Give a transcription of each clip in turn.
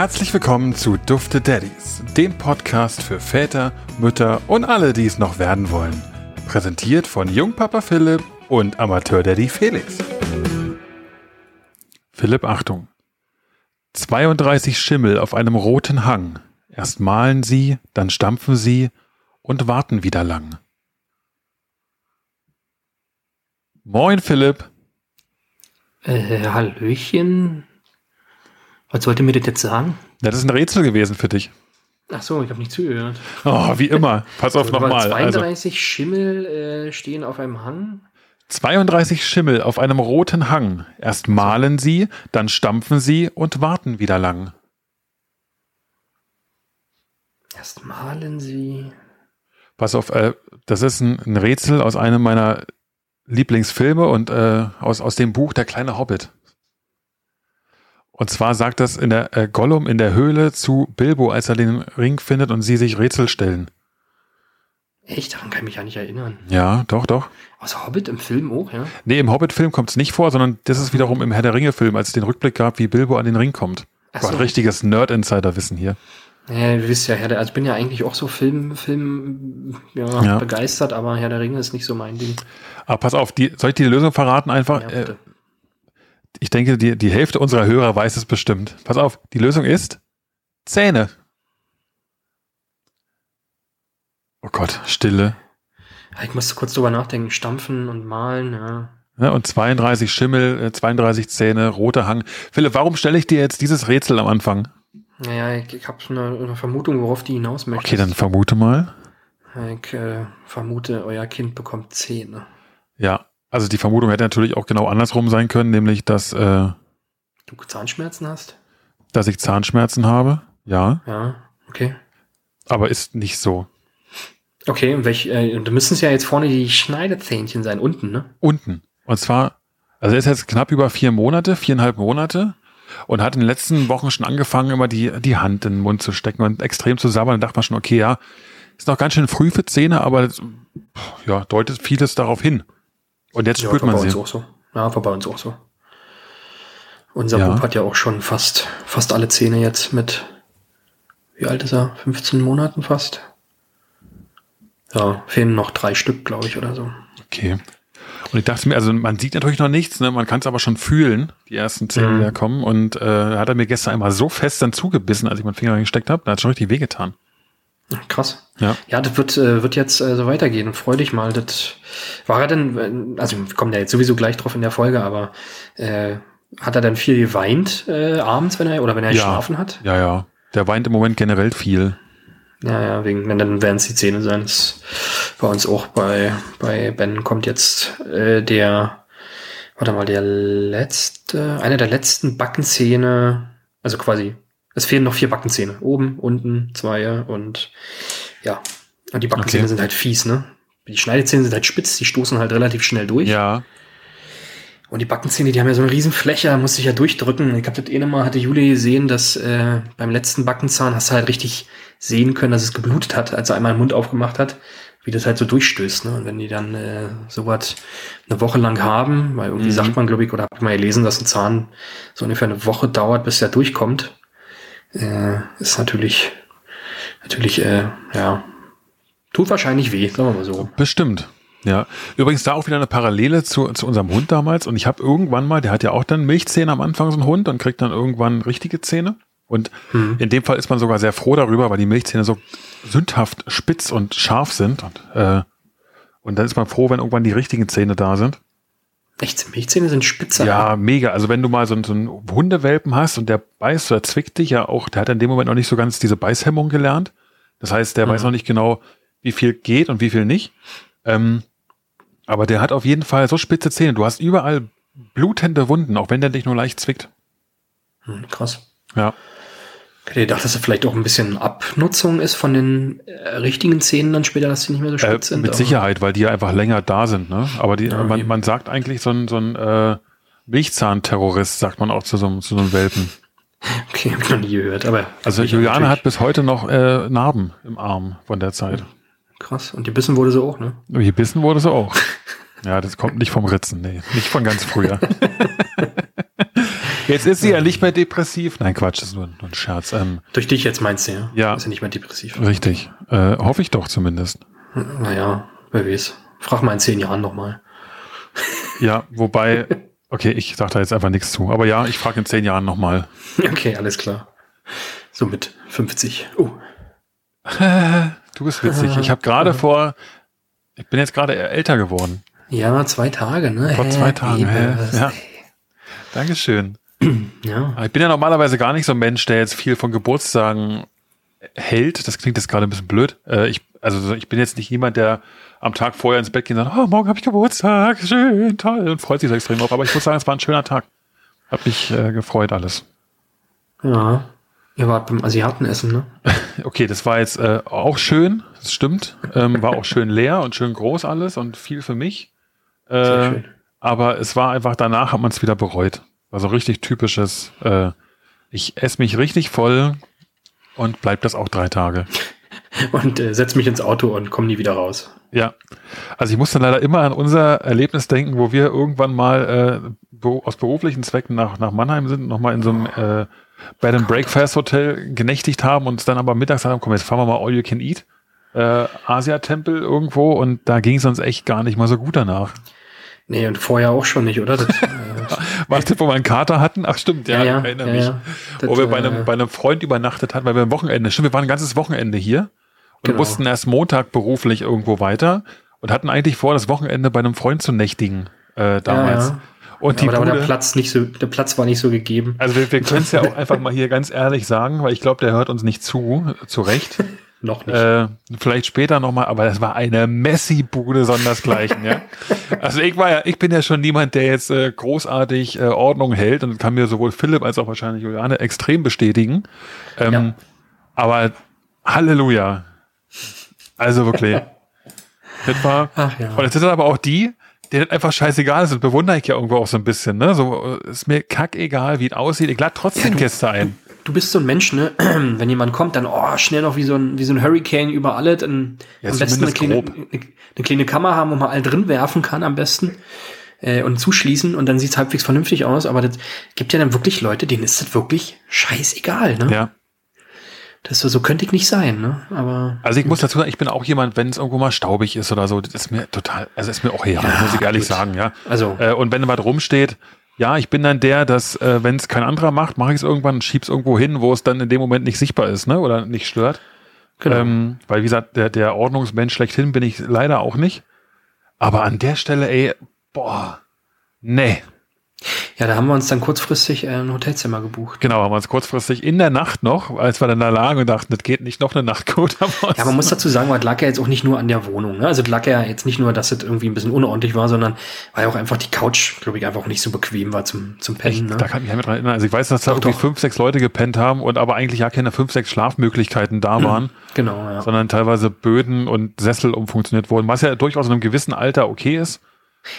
Herzlich willkommen zu Dufte Daddies, dem Podcast für Väter, Mütter und alle, die es noch werden wollen. Präsentiert von Jungpapa Philipp und Amateur-Daddy Felix. Philipp, Achtung. 32 Schimmel auf einem roten Hang. Erst malen sie, dann stampfen sie und warten wieder lang. Moin, Philipp. Äh, Hallöchen. Was sollte mir das jetzt sagen? Ja, das ist ein Rätsel gewesen für dich. Ach so, ich habe nicht zugehört. Oh, wie immer. Pass auf Also, nochmal. 32 Also, Schimmel äh, stehen auf einem Hang. 32 Schimmel auf einem roten Hang. Erst malen sie, dann stampfen sie und warten wieder lang. Erst malen sie. Pass auf, äh, das ist ein, ein Rätsel aus einem meiner Lieblingsfilme und äh, aus, aus dem Buch Der kleine Hobbit. Und zwar sagt das in der äh, Gollum in der Höhle zu Bilbo, als er den Ring findet und sie sich Rätsel stellen. Echt? Daran kann ich mich ja nicht erinnern. Ja, doch, doch. Aus Hobbit im Film auch, ja? Nee, im Hobbit-Film kommt es nicht vor, sondern das ist wiederum im Herr der Ringe-Film, als es den Rückblick gab, wie Bilbo an den Ring kommt. Ach Gott, so. richtiges Nerd-Insider-Wissen hier. Ja, ihr wisst ja, Herr der, also ich bin ja eigentlich auch so Film, Film ja, Ja. begeistert, aber Herr der Ringe ist nicht so mein Ding. Aber pass auf, die, soll ich die Lösung verraten einfach? Ja, äh, bitte. Ich denke, die, die Hälfte unserer Hörer weiß es bestimmt. Pass auf, die Lösung ist Zähne. Oh Gott, Stille. Ich musste kurz drüber nachdenken. Stampfen und malen, ja. Ja, und 32 Schimmel, äh, 32 Zähne, roter Hang. Philipp, warum stelle ich dir jetzt dieses Rätsel am Anfang? Naja, ich, ich habe eine, eine Vermutung, worauf die hinaus möchte. Okay, dann vermute mal. Ich äh, vermute, euer Kind bekommt Zähne. Ja, also die Vermutung hätte natürlich auch genau andersrum sein können, nämlich dass, äh, Du Zahnschmerzen hast? dass ich Zahnschmerzen habe. Ja, Ja, okay. aber ist nicht so. Okay, und welch, äh, da müssen es ja jetzt vorne die Schneidezähnchen sein, unten, ne? Unten. Und zwar, also er ist jetzt knapp über vier Monate, viereinhalb Monate und hat in den letzten Wochen schon angefangen, immer die, die Hand in den Mund zu stecken und extrem zu sabbern. Da dachte man schon, okay, ja, ist noch ganz schön früh für Zähne, aber das, ja, deutet vieles darauf hin. Und jetzt spürt war man sie. auch so. Ja, war bei uns auch so. Unser Ja. Bub hat ja auch schon fast, fast alle Zähne jetzt mit, wie alt ist er? 15 Monaten fast. Ja, fehlen noch drei Stück, glaube ich, oder so. Okay. Und ich dachte mir, also man sieht natürlich noch nichts, ne? man kann es aber schon fühlen, die ersten Zähne, Mhm. die da kommen. Und äh, hat er mir gestern einmal so fest dann zugebissen, als ich meinen Finger reingesteckt habe, da hat schon richtig wehgetan. Krass. Ja. Ja, das wird, äh, wird jetzt äh, so weitergehen. Freu dich mal. Das war er denn, äh, also wir kommen da jetzt sowieso gleich drauf in der Folge, aber äh, hat er dann viel geweint äh, abends, wenn er oder wenn er Ja. geschlafen hat? Ja, ja. Der weint im Moment generell viel. Ja, ja, wegen, wenn dann werden es die Zähne sein. Das bei uns auch bei, bei Ben kommt jetzt äh, der, warte mal, der letzte, einer der letzten Backenzähne, also quasi, es fehlen noch vier Backenzähne. Oben, unten, zwei und ja. Und die Backenzähne Okay. sind halt fies, ne? Die Schneidezähne sind halt spitz, die stoßen halt relativ schnell durch. Ja. Und die Backenzähne, die haben ja so eine riesen Fläche, da musste ich ja durchdrücken. Ich habe das eh mal, hatte Juli gesehen, dass äh, beim letzten Backenzahn hast du halt richtig sehen können, dass es geblutet hat, als er einmal den Mund aufgemacht hat, wie das halt so durchstößt. Ne? Und wenn die dann äh, sowas eine Woche lang haben, weil irgendwie Mhm. sagt man, glaube ich, oder hab ich mal gelesen, dass ein Zahn so ungefähr eine Woche dauert, bis er durchkommt, äh, ist natürlich, natürlich, äh, ja, tut wahrscheinlich weh, sagen wir mal so. Bestimmt. Ja. Übrigens da auch wieder eine Parallele zu, zu unserem Hund damals. Und ich habe irgendwann mal, der hat ja auch dann Milchzähne am Anfang, so ein Hund, und kriegt dann irgendwann richtige Zähne. Und Mhm. in dem Fall ist man sogar sehr froh darüber, weil die Milchzähne so sündhaft spitz und scharf sind. Und, äh, und dann ist man froh, wenn irgendwann die richtigen Zähne da sind. Echt, Milchzähne sind spitzer. Ja, mega. Also wenn du mal so, einen- so einen Hundewelpen hast und der beißt oder zwickt dich ja auch, der hat in dem Moment noch nicht so ganz diese Beißhemmung gelernt. Das heißt, der Mhm. weiß noch nicht genau, wie viel geht und wie viel nicht. Ähm, aber der hat auf jeden Fall so spitze Zähne. Du hast überall blutende Wunden, auch wenn der dich nur leicht zwickt. Hm, krass. Ja. Hätte gedacht, dass es vielleicht auch ein bisschen Abnutzung ist von den äh, richtigen Zähnen dann später, dass sie nicht mehr so Äh, spitz sind. mit aber- Sicherheit, weil die ja einfach länger da sind. Ne? Aber die, Ja, man, man sagt eigentlich so ein, so ein äh, Milchzahnterrorist, sagt man auch zu so, einem- zu so einem Welpen. Okay, hab ich noch nie gehört. Aber Also Juliane hat bis heute noch äh, Narben im Arm von der Zeit. krass. Und die Bissen wurde sie auch, ne? Gebissen wurde sie auch. Ja, das kommt nicht vom Ritzen, nee, nicht von ganz früher. Jetzt ist sie ja nicht mehr depressiv. Nein, Quatsch, das ist nur, nur ein Scherz. Ähm, Durch dich jetzt meinst du, ja? Ja. Ist ja nicht mehr depressiv. richtig. Äh, hoffe ich doch zumindest. Naja, wer weiß. Frag mal in zehn Jahren nochmal. Ja, wobei, okay, ich sage da jetzt einfach nichts zu. Aber ja, ich frage in zehn Jahren nochmal. Okay, alles klar. So mit 50. Oh. Du bist witzig. Ich habe gerade vor, ich bin jetzt gerade älter geworden. Ja, zwei Tage, ne? Vor zwei Tagen. Hä? Ja. Dankeschön. ja. Ich bin ja normalerweise gar nicht so ein Mensch, der jetzt viel von Geburtstagen hält. Das klingt jetzt gerade ein bisschen blöd. Äh, ich, also ich bin jetzt nicht jemand, der am Tag vorher ins Bett geht und sagt, oh, morgen habe ich Geburtstag, schön, toll und freut sich so extrem drauf. Aber ich muss sagen, es war ein schöner Tag. Hat mich äh, gefreut alles. Ja. Ihr wart beim Asiatenessen, ne? Okay, das war jetzt äh, auch schön, das stimmt. Ähm, war auch schön leer und schön groß alles und viel für mich. Sehr Äh, schön. aber es war einfach, danach hat man es wieder bereut. War so richtig typisches, äh, ich esse mich richtig voll und bleib das auch drei Tage. Und äh, setz mich ins Auto und komm nie wieder raus. Ja, also ich muss dann leider immer an unser Erlebnis denken, wo wir irgendwann mal äh, aus beruflichen Zwecken nach, nach Mannheim sind, nochmal in so einem äh, Bed and Breakfast Hotel genächtigt haben und dann aber mittags haben, komm, jetzt fahren wir mal All You Can Eat. Äh, Asia-Tempel irgendwo und da ging es uns echt gar nicht mal so gut danach. Nee, und vorher auch schon nicht, oder? Das, War das, wo wir einen Kater hatten? Ach stimmt, ja, Ja, ja, ich erinnere ja, mich. ja. Das, wo wir bei einem, bei einem Freund übernachtet hatten, weil wir ein Wochenende, stimmt, wir waren ein ganzes Wochenende hier und Genau. mussten erst Montag beruflich irgendwo weiter und hatten eigentlich vor, das Wochenende bei einem Freund zu nächtigen äh, damals. Und die aber war der Bude, Platz nicht so, der Platz war nicht so gegeben. also wir, wir können es ja auch einfach mal hier ganz ehrlich sagen, weil ich glaube, der hört uns nicht zu, zu Recht. Noch nicht. Äh, vielleicht später nochmal, aber das war eine Messi-Bude sondersgleichen, ja. Also ich war ja, ich bin ja schon niemand, der jetzt äh, großartig äh, Ordnung hält und kann mir sowohl Philipp als auch wahrscheinlich Juliane extrem bestätigen. Ähm, Ja. Aber Halleluja. Also wirklich. das war, Ach ja. und jetzt sind aber auch die, denen einfach scheißegal ist. Bewundere ich ja irgendwo auch so ein bisschen, ne? So, äh, ist mir kackegal, wie es aussieht. Ich lade trotzdem Gäste ein. Du bist so ein Mensch, ne? Wenn jemand kommt, dann oh, schnell noch wie so ein, wie so ein Hurricane über alle. Dann Ja, am besten eine kleine, eine, eine kleine Kammer haben, wo man all drin werfen kann am besten. Äh, und zuschließen und dann sieht's halbwegs vernünftig aus. Aber das gibt ja dann wirklich Leute, denen ist das wirklich scheißegal, ne? Ja. Das so, so könnte ich nicht sein, ne? Aber Also ich muss dazu sagen, ich bin auch jemand, wenn es irgendwo mal staubig ist oder so, das ist mir total, also ist mir auch egal, Ja, muss ich ehrlich gut. sagen, ja. also Äh, und wenn was rumsteht, ja, ich bin dann der, dass äh, wenn es kein anderer macht, mache ich es irgendwann und schieb's irgendwo hin, wo es dann in dem Moment nicht sichtbar ist, ne? Oder nicht stört. genau. Ähm, weil wie gesagt, der, der Ordnungsmensch schlechthin bin ich leider auch nicht. Aber an der Stelle, ey, boah, nee. Ja, da haben wir uns dann kurzfristig äh, ein Hotelzimmer gebucht. Genau, haben wir uns kurzfristig in der Nacht noch, als wir dann da lagen und dachten, das geht nicht noch eine Nacht gut, Ja, man muss dazu sagen, das lag ja jetzt auch nicht nur an der Wohnung. Ne? Also das lag ja jetzt nicht nur, dass es irgendwie ein bisschen unordentlich war, sondern weil auch einfach die Couch, glaube ich, einfach nicht so bequem war zum, zum Pennen. Ne? Da kann ich mich dran erinnern. Also ich weiß, dass da Doch, irgendwie doch. fünf, sechs Leute gepennt haben und aber eigentlich ja keine fünf, sechs Schlafmöglichkeiten da waren, Genau, ja. sondern teilweise Böden und Sessel umfunktioniert wurden, was ja durchaus in einem gewissen Alter okay ist.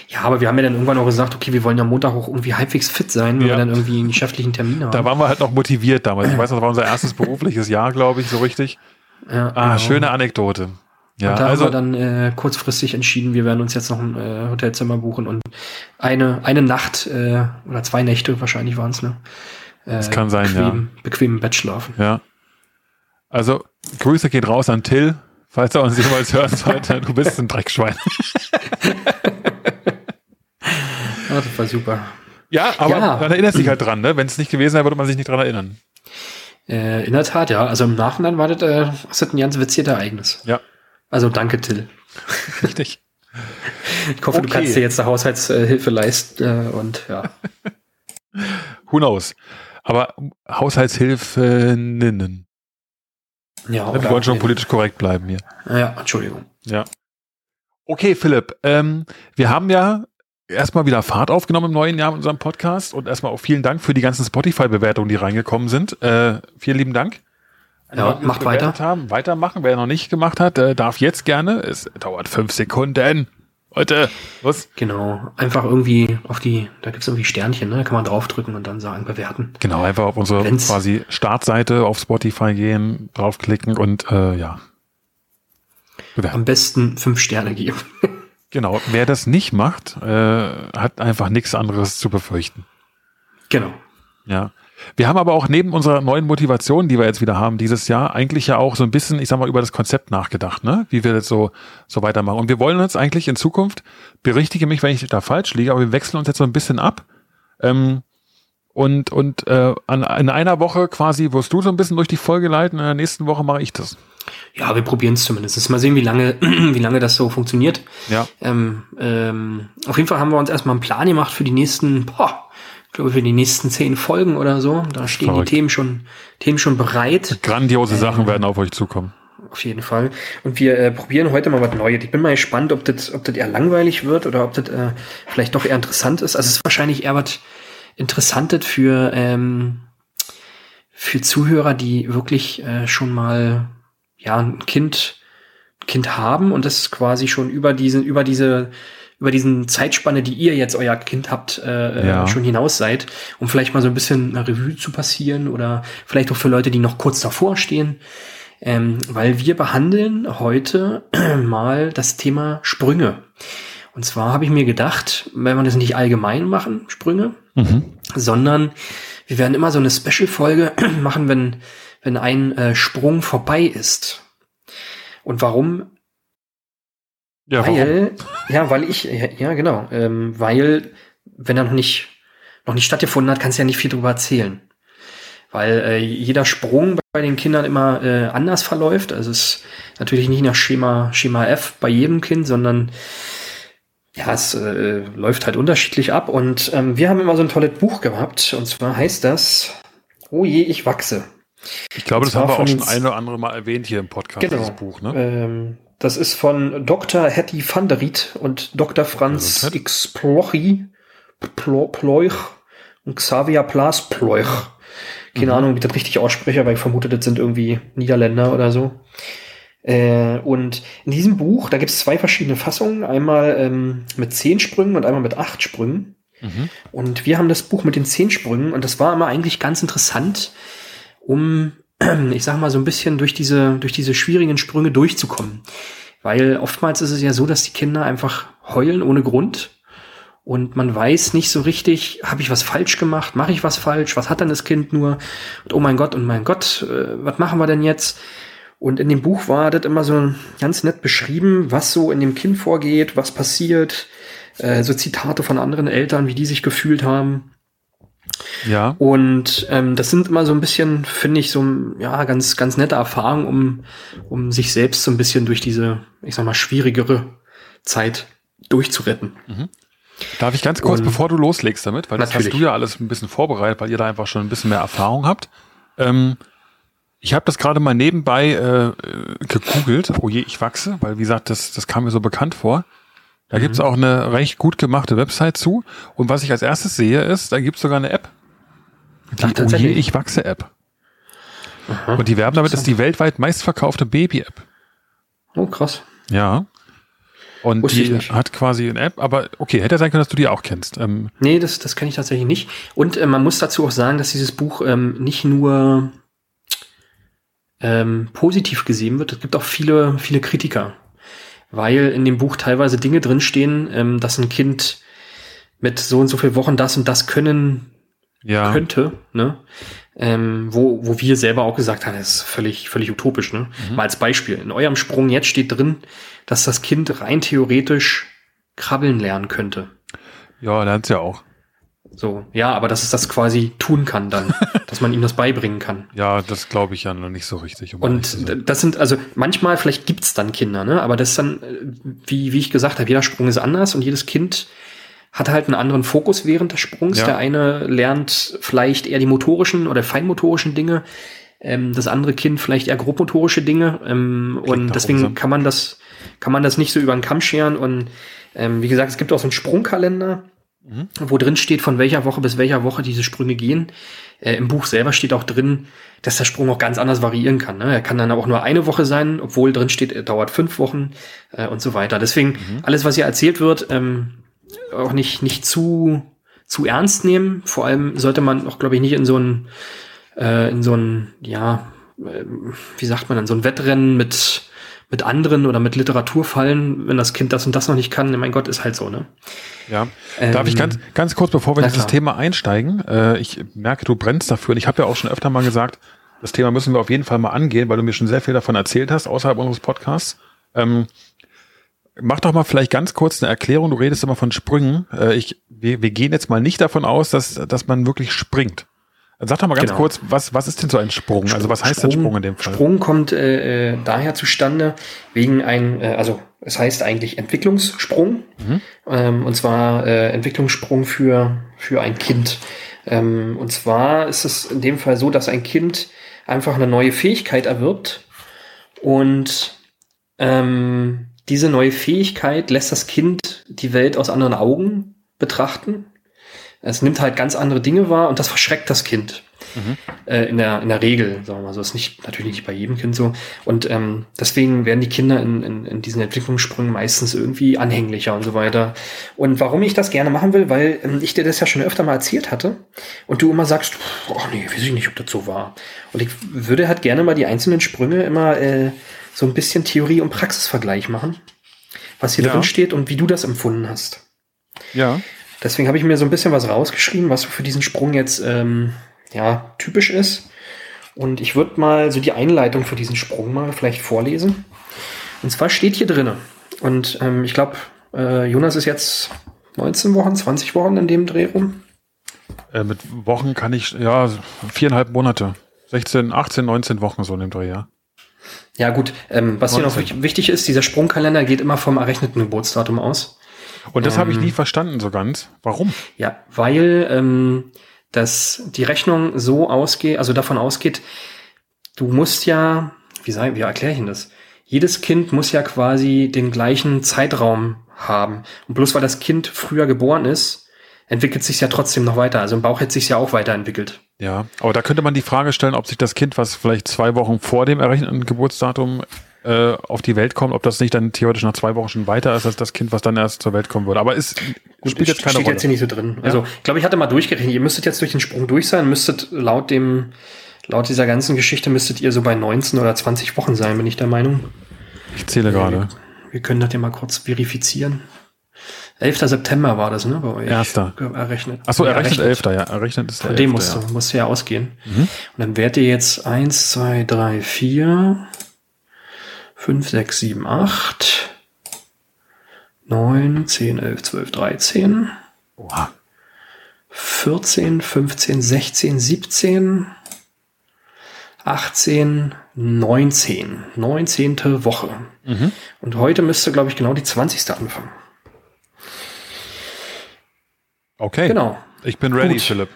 Ja, aber wir haben ja dann irgendwann auch gesagt, okay, wir wollen ja Montag auch irgendwie halbwegs fit sein, wenn Ja. wir dann irgendwie einen geschäftlichen Termin haben. Da waren wir halt noch motiviert damals. Ich weiß, das war unser erstes berufliches Jahr, glaube ich, so richtig. ja, Ah, genau. schöne Anekdote. Ja, und da also haben wir dann äh, kurzfristig entschieden, wir werden uns jetzt noch ein äh, Hotelzimmer buchen und eine, eine Nacht äh, oder zwei Nächte wahrscheinlich waren es, ne? Äh, Das kann sein, bequem, Bequem im Bett schlafen. ja. Also Grüße geht raus an Till, falls er uns jemals hören sollte. Du bist ein Dreckschwein. Ja, das war super. Ja, aber Ja. dann erinnerst du dich halt dran, ne? Wenn es nicht gewesen wäre, würde man sich nicht dran erinnern. Äh, in der Tat, ja. Also im Nachhinein war das, äh, das ein ganz witziges Ereignis. Ja, Also danke, Till. richtig. Ich hoffe, Okay. du kannst dir jetzt eine Haushaltshilfe leisten äh, und ja. Who knows? Aber Haushaltshilfeninnen. ja Wir wollen schon politisch korrekt bleiben hier. Ja, Entschuldigung. Ja. Okay, Philipp, ähm, wir haben ja erstmal wieder Fahrt aufgenommen im neuen Jahr mit unserem Podcast und erstmal auch vielen Dank für die ganzen Spotify-Bewertungen, die reingekommen sind. Äh, vielen lieben Dank. Ja, macht bewertet Haben. Weitermachen. Wer noch nicht gemacht hat, äh, darf jetzt gerne. Es dauert fünf Sekunden. Leute, was? Genau. Einfach irgendwie auf die, da gibt's irgendwie Sternchen, ne? Da kann man draufdrücken und dann sagen, bewerten. Genau, einfach auf unsere Wenn's- quasi Startseite auf Spotify gehen, draufklicken und äh, ja. Bewerten. Am besten fünf Sterne geben. Genau, wer das nicht macht, äh, hat einfach nichts anderes zu befürchten. genau. Ja. Wir haben aber auch neben unserer neuen Motivation, die wir jetzt wieder haben dieses Jahr, eigentlich ja auch so ein bisschen, ich sag mal, über das Konzept nachgedacht, ne? Wie wir jetzt so, so weitermachen. Und wir wollen uns eigentlich in Zukunft, berichtige mich, wenn ich da falsch liege, aber wir wechseln uns jetzt so ein bisschen ab. Ähm, und und äh, an, in einer Woche quasi wirst du so ein bisschen durch die Folge leiten, in der nächsten Woche mache ich das. Ja, wir probieren es zumindest. Mal sehen, wie lange, wie lange das so funktioniert. Ja. Ähm, ähm, auf jeden Fall haben wir uns erstmal einen Plan gemacht für die nächsten, boah, ich glaube für die nächsten zehn Folgen oder so. Da stehen Verrückt. die Themen schon, Themen schon bereit. Grandiose Sachen werden auf euch zukommen. Auf jeden Fall. Und wir äh, probieren heute mal was Neues. Ich bin mal gespannt, ob das, ob das eher langweilig wird oder ob das äh, vielleicht doch eher interessant ist. Also es ist wahrscheinlich eher was Interessantes für, ähm, für Zuhörer, die wirklich äh, schon mal ja ein Kind, Kind haben und das quasi schon über diesen, über diese über diesen Zeitspanne, die ihr jetzt euer Kind habt, äh, Ja. äh, schon hinaus seid, um vielleicht mal so ein bisschen eine Revue zu passieren oder vielleicht auch für Leute, die noch kurz davor stehen. Ähm, weil wir behandeln heute mal das Thema Sprünge. Und zwar habe ich mir gedacht, wenn wir das nicht allgemein machen, Sprünge, Mhm. sondern wir werden immer so eine Special-Folge machen, wenn, wenn ein äh, Sprung vorbei ist. Und warum? Ja, warum? weil, ja, weil ich, ja, ja genau, ähm, weil, wenn er noch nicht, noch nicht stattgefunden hat, kannst du ja nicht viel drüber erzählen. Weil äh, jeder Sprung bei den Kindern immer äh, anders verläuft. Also es ist natürlich nicht nach Schema, Schema F bei jedem Kind, sondern ja, es äh, läuft halt unterschiedlich ab. Und ähm, wir haben immer so ein tolles Buch gehabt. Und zwar heißt das Oh je, ich wachse. Ich glaube, das haben wir auch schon ein oder andere Mal erwähnt hier im Podcast, Genau. dieses Buch, ne? Ähm, das ist von Dr. Hetty van der Riet und Dr. Franz Gesundheit. X. Plochi, Plo, Ploich und Xavier Plas Ploich. Keine Mhm. Ahnung, wie ich das richtig ausspreche, aber ich vermute, das sind irgendwie Niederländer oder so. Äh, und in diesem Buch, da gibt es zwei verschiedene Fassungen. Einmal ähm, mit zehn Sprüngen und einmal mit acht Sprüngen. Mhm. Und wir haben das Buch mit den zehn Sprüngen und das war immer eigentlich ganz interessant, um, ich sag mal, so ein bisschen durch diese, durch diese schwierigen Sprünge durchzukommen. Weil oftmals ist es ja so, dass die Kinder einfach heulen ohne Grund und man weiß nicht so richtig, habe ich was falsch gemacht, mache ich was falsch, was hat denn das Kind nur und oh mein Gott und mein Gott, äh, was machen wir denn jetzt? Und in dem Buch war das immer so ganz nett beschrieben, was so in dem Kind vorgeht, was passiert, äh, so Zitate von anderen Eltern, wie die sich gefühlt haben. Ja. Und ähm, das sind immer so ein bisschen, finde ich, so ja ganz ganz nette Erfahrungen, um um sich selbst so ein bisschen durch diese, ich sag mal, schwierigere Zeit durchzuretten. Darf ich ganz kurz, Und- bevor du loslegst damit, weil das Natürlich. hast du ja alles ein bisschen vorbereitet, weil ihr da einfach schon ein bisschen mehr Erfahrung habt. Ähm, ich habe das gerade mal nebenbei äh, äh, gegoogelt. Oh je, ich wachse, weil wie gesagt, das, das kam mir so bekannt vor. Da gibt's Mhm. auch eine recht gut gemachte Website zu. Und was ich als erstes sehe, ist, da gibt's sogar eine App. Die Ach, Oh je, ich wachse App. Aha. Und die werben damit, ist die weltweit meistverkaufte Baby-App. Oh, krass. Ja. Und Wusste die hat quasi eine App, aber okay, hätte sein können, dass du die auch kennst. Ähm, Nee, das, das kenne ich tatsächlich nicht. Und äh, man muss dazu auch sagen, dass dieses Buch ähm, nicht nur ähm, positiv gesehen wird, es gibt auch viele, viele Kritiker. Weil in dem Buch teilweise Dinge drinstehen, ähm, dass ein Kind mit so und so viel Wochen das und das können ja. könnte, ne? Ähm, wo, wo wir selber auch gesagt haben, das ist völlig, völlig utopisch, ne? Mal als Beispiel. In eurem Sprung jetzt steht drin, dass das Kind rein theoretisch krabbeln lernen könnte. Ja, lernt's ja auch. So, ja, aber dass es das quasi tun kann dann, dass man ihm das beibringen kann. Ja, das glaube ich ja noch nicht so richtig. um Und das sind, also manchmal, vielleicht gibt's dann Kinder, ne? Aber das ist dann, äh, wie, wie ich gesagt habe, jeder Sprung ist anders und jedes Kind hat halt einen anderen Fokus während des Sprungs. Ja. Der eine lernt vielleicht eher die motorischen oder feinmotorischen Dinge, ähm, das andere Kind vielleicht eher grobmotorische Dinge. Ähm, Klingt und deswegen kann man das, kann man das nicht so über den Kamm scheren. Und ähm, wie gesagt, es gibt auch so einen Sprungkalender, Mhm. wo drin steht, von welcher Woche bis welcher Woche diese Sprünge gehen. Äh, Im Buch selber steht auch drin, dass der Sprung auch ganz anders variieren kann. Ne? Er kann dann auch nur eine Woche sein, obwohl drin steht, er dauert fünf Wochen äh, und so weiter. Deswegen alles, was hier erzählt wird, ähm, auch nicht nicht zu zu ernst nehmen. Vor allem sollte man auch, glaube ich, nicht in so ein äh, in so ein ja ähm, wie sagt man dann so ein Wettrennen mit mit anderen oder mit Literatur fallen, wenn das Kind das und das noch nicht kann. Mein Gott, ist halt so, ne? Ja. Darf ich Ähm, ganz, ganz kurz, bevor wir in dieses klar. Thema einsteigen, äh, ich merke, du brennst dafür und ich habe ja auch schon öfter mal gesagt, das Thema müssen wir auf jeden Fall mal angehen, weil du mir schon sehr viel davon erzählt hast, außerhalb unseres Podcasts. Ähm, mach doch mal vielleicht ganz kurz eine Erklärung. Du redest immer von Sprüngen. Äh, ich, wir, wir gehen jetzt mal nicht davon aus, dass, dass man wirklich springt. Sag doch mal ganz Genau. kurz, was, was ist denn so ein Sprung? Also was heißt denn Sprung in dem Fall? Sprung kommt äh, äh, daher zustande, wegen ein, äh, also es heißt eigentlich Entwicklungssprung. Mhm. Ähm, und zwar äh, Entwicklungssprung für, für ein Kind. Ähm, und zwar ist es in dem Fall so, dass ein Kind einfach eine neue Fähigkeit erwirbt und ähm, diese neue Fähigkeit lässt das Kind die Welt aus anderen Augen betrachten. Es nimmt halt ganz andere Dinge wahr und das verschreckt das Kind. Äh, in, der, in der Regel, sagen wir mal so. Ist nicht, natürlich nicht bei jedem Kind so. Und ähm, deswegen werden die Kinder in, in, in diesen Entwicklungssprüngen meistens irgendwie anhänglicher und so weiter. Und warum ich das gerne machen will, weil ähm, ich dir das ja schon öfter mal erzählt hatte und du immer sagst, oh nee, weiß ich nicht, ob das so war. Und ich würde halt gerne mal die einzelnen Sprünge immer äh, so ein bisschen Theorie- und Praxisvergleich machen, was hier Ja. drin steht und wie du das empfunden hast. Ja. Deswegen habe ich mir so ein bisschen was rausgeschrieben, was so für diesen Sprung jetzt ähm, ja, typisch ist. Und ich würde mal so die Einleitung für diesen Sprung mal vielleicht vorlesen. Und zwar steht hier drinne. Und ähm, ich glaube, äh, Jonas ist jetzt 19 Wochen, 20 Wochen in dem Dreh rum. Äh, mit Wochen kann ich, ja, viereinhalb Monate. 16, 18, 19 Wochen so in dem Dreh, ja. Ja gut, ähm, was hier noch 19. wich- wichtig ist, dieser Sprungkalender geht immer vom errechneten Geburtsdatum aus. Und das habe ich Ähm. nie verstanden so ganz. Warum? Ja, weil ähm, dass die Rechnung so ausgeht, also davon ausgeht, du musst ja, wie, sagen, wie erkläre ich denn das? Jedes Kind muss ja quasi den gleichen Zeitraum haben. Und bloß weil das Kind früher geboren ist, entwickelt sich ja trotzdem noch weiter. Also im Bauch hätte sich ja auch weiterentwickelt. Ja, aber da könnte man die Frage stellen, ob sich das Kind, was vielleicht zwei Wochen vor dem errechneten Geburtsdatum äh, auf die Welt kommt, ob das nicht dann theoretisch nach zwei Wochen schon weiter ist als das Kind, was dann erst zur Welt kommen würde. Aber ist, spielt jetzt keine steht Rolle. jetzt hier nicht so drin. Also, ich glaube, ich hatte mal durchgerechnet. Ihr müsstet jetzt durch den Sprung durch sein, müsstet laut dem, laut dieser ganzen Geschichte müsstet ihr so bei 19 oder 20 Wochen sein, bin ich der Meinung. Ich zähle gerade. Wir können das ja mal kurz verifizieren. 11. September war das, ne, bei euch? Erster. Errechnet. Achso, Ja, errechnet Elfter, ja. Errechnet ist der Von dem musst ja. du, musst du ja ausgehen. Mhm. Und dann werdet ihr jetzt 1, 2, 3, 4, 5, 6, 7, 8, 9, 10, 11, 12, 13, Oha. 14, 15, 16, 17, 18, 19. 19. Woche. Mhm. Und heute müsste, glaube ich, genau die 20. anfangen. Okay. Genau. Ich bin ready, Gut. Philipp.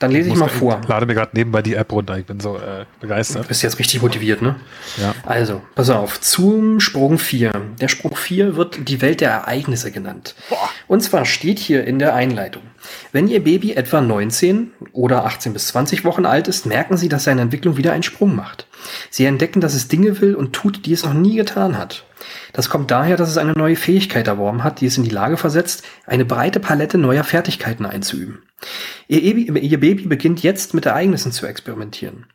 Dann lese ich Muss- mal vor. lade mir gerade nebenbei die App runter. Ich bin so äh, Du begeistert. bist jetzt richtig motiviert, ne? Ja. Also, pass auf, zum Sprung 4. Der Sprung 4 wird die Welt der Ereignisse genannt. Und zwar steht hier in der Einleitung. Wenn Ihr Baby etwa 19 oder 18 bis 20 Wochen alt ist, merken Sie, dass seine Entwicklung wieder einen Sprung macht. Sie entdecken, dass es Dinge will und tut, die es noch nie getan hat. Das kommt daher, dass es eine neue Fähigkeit erworben hat, die es in die Lage versetzt, eine breite Palette neuer Fertigkeiten einzuüben. Ihr, Ebi- Ihr Baby beginnt jetzt mit Ereignissen zu experimentieren.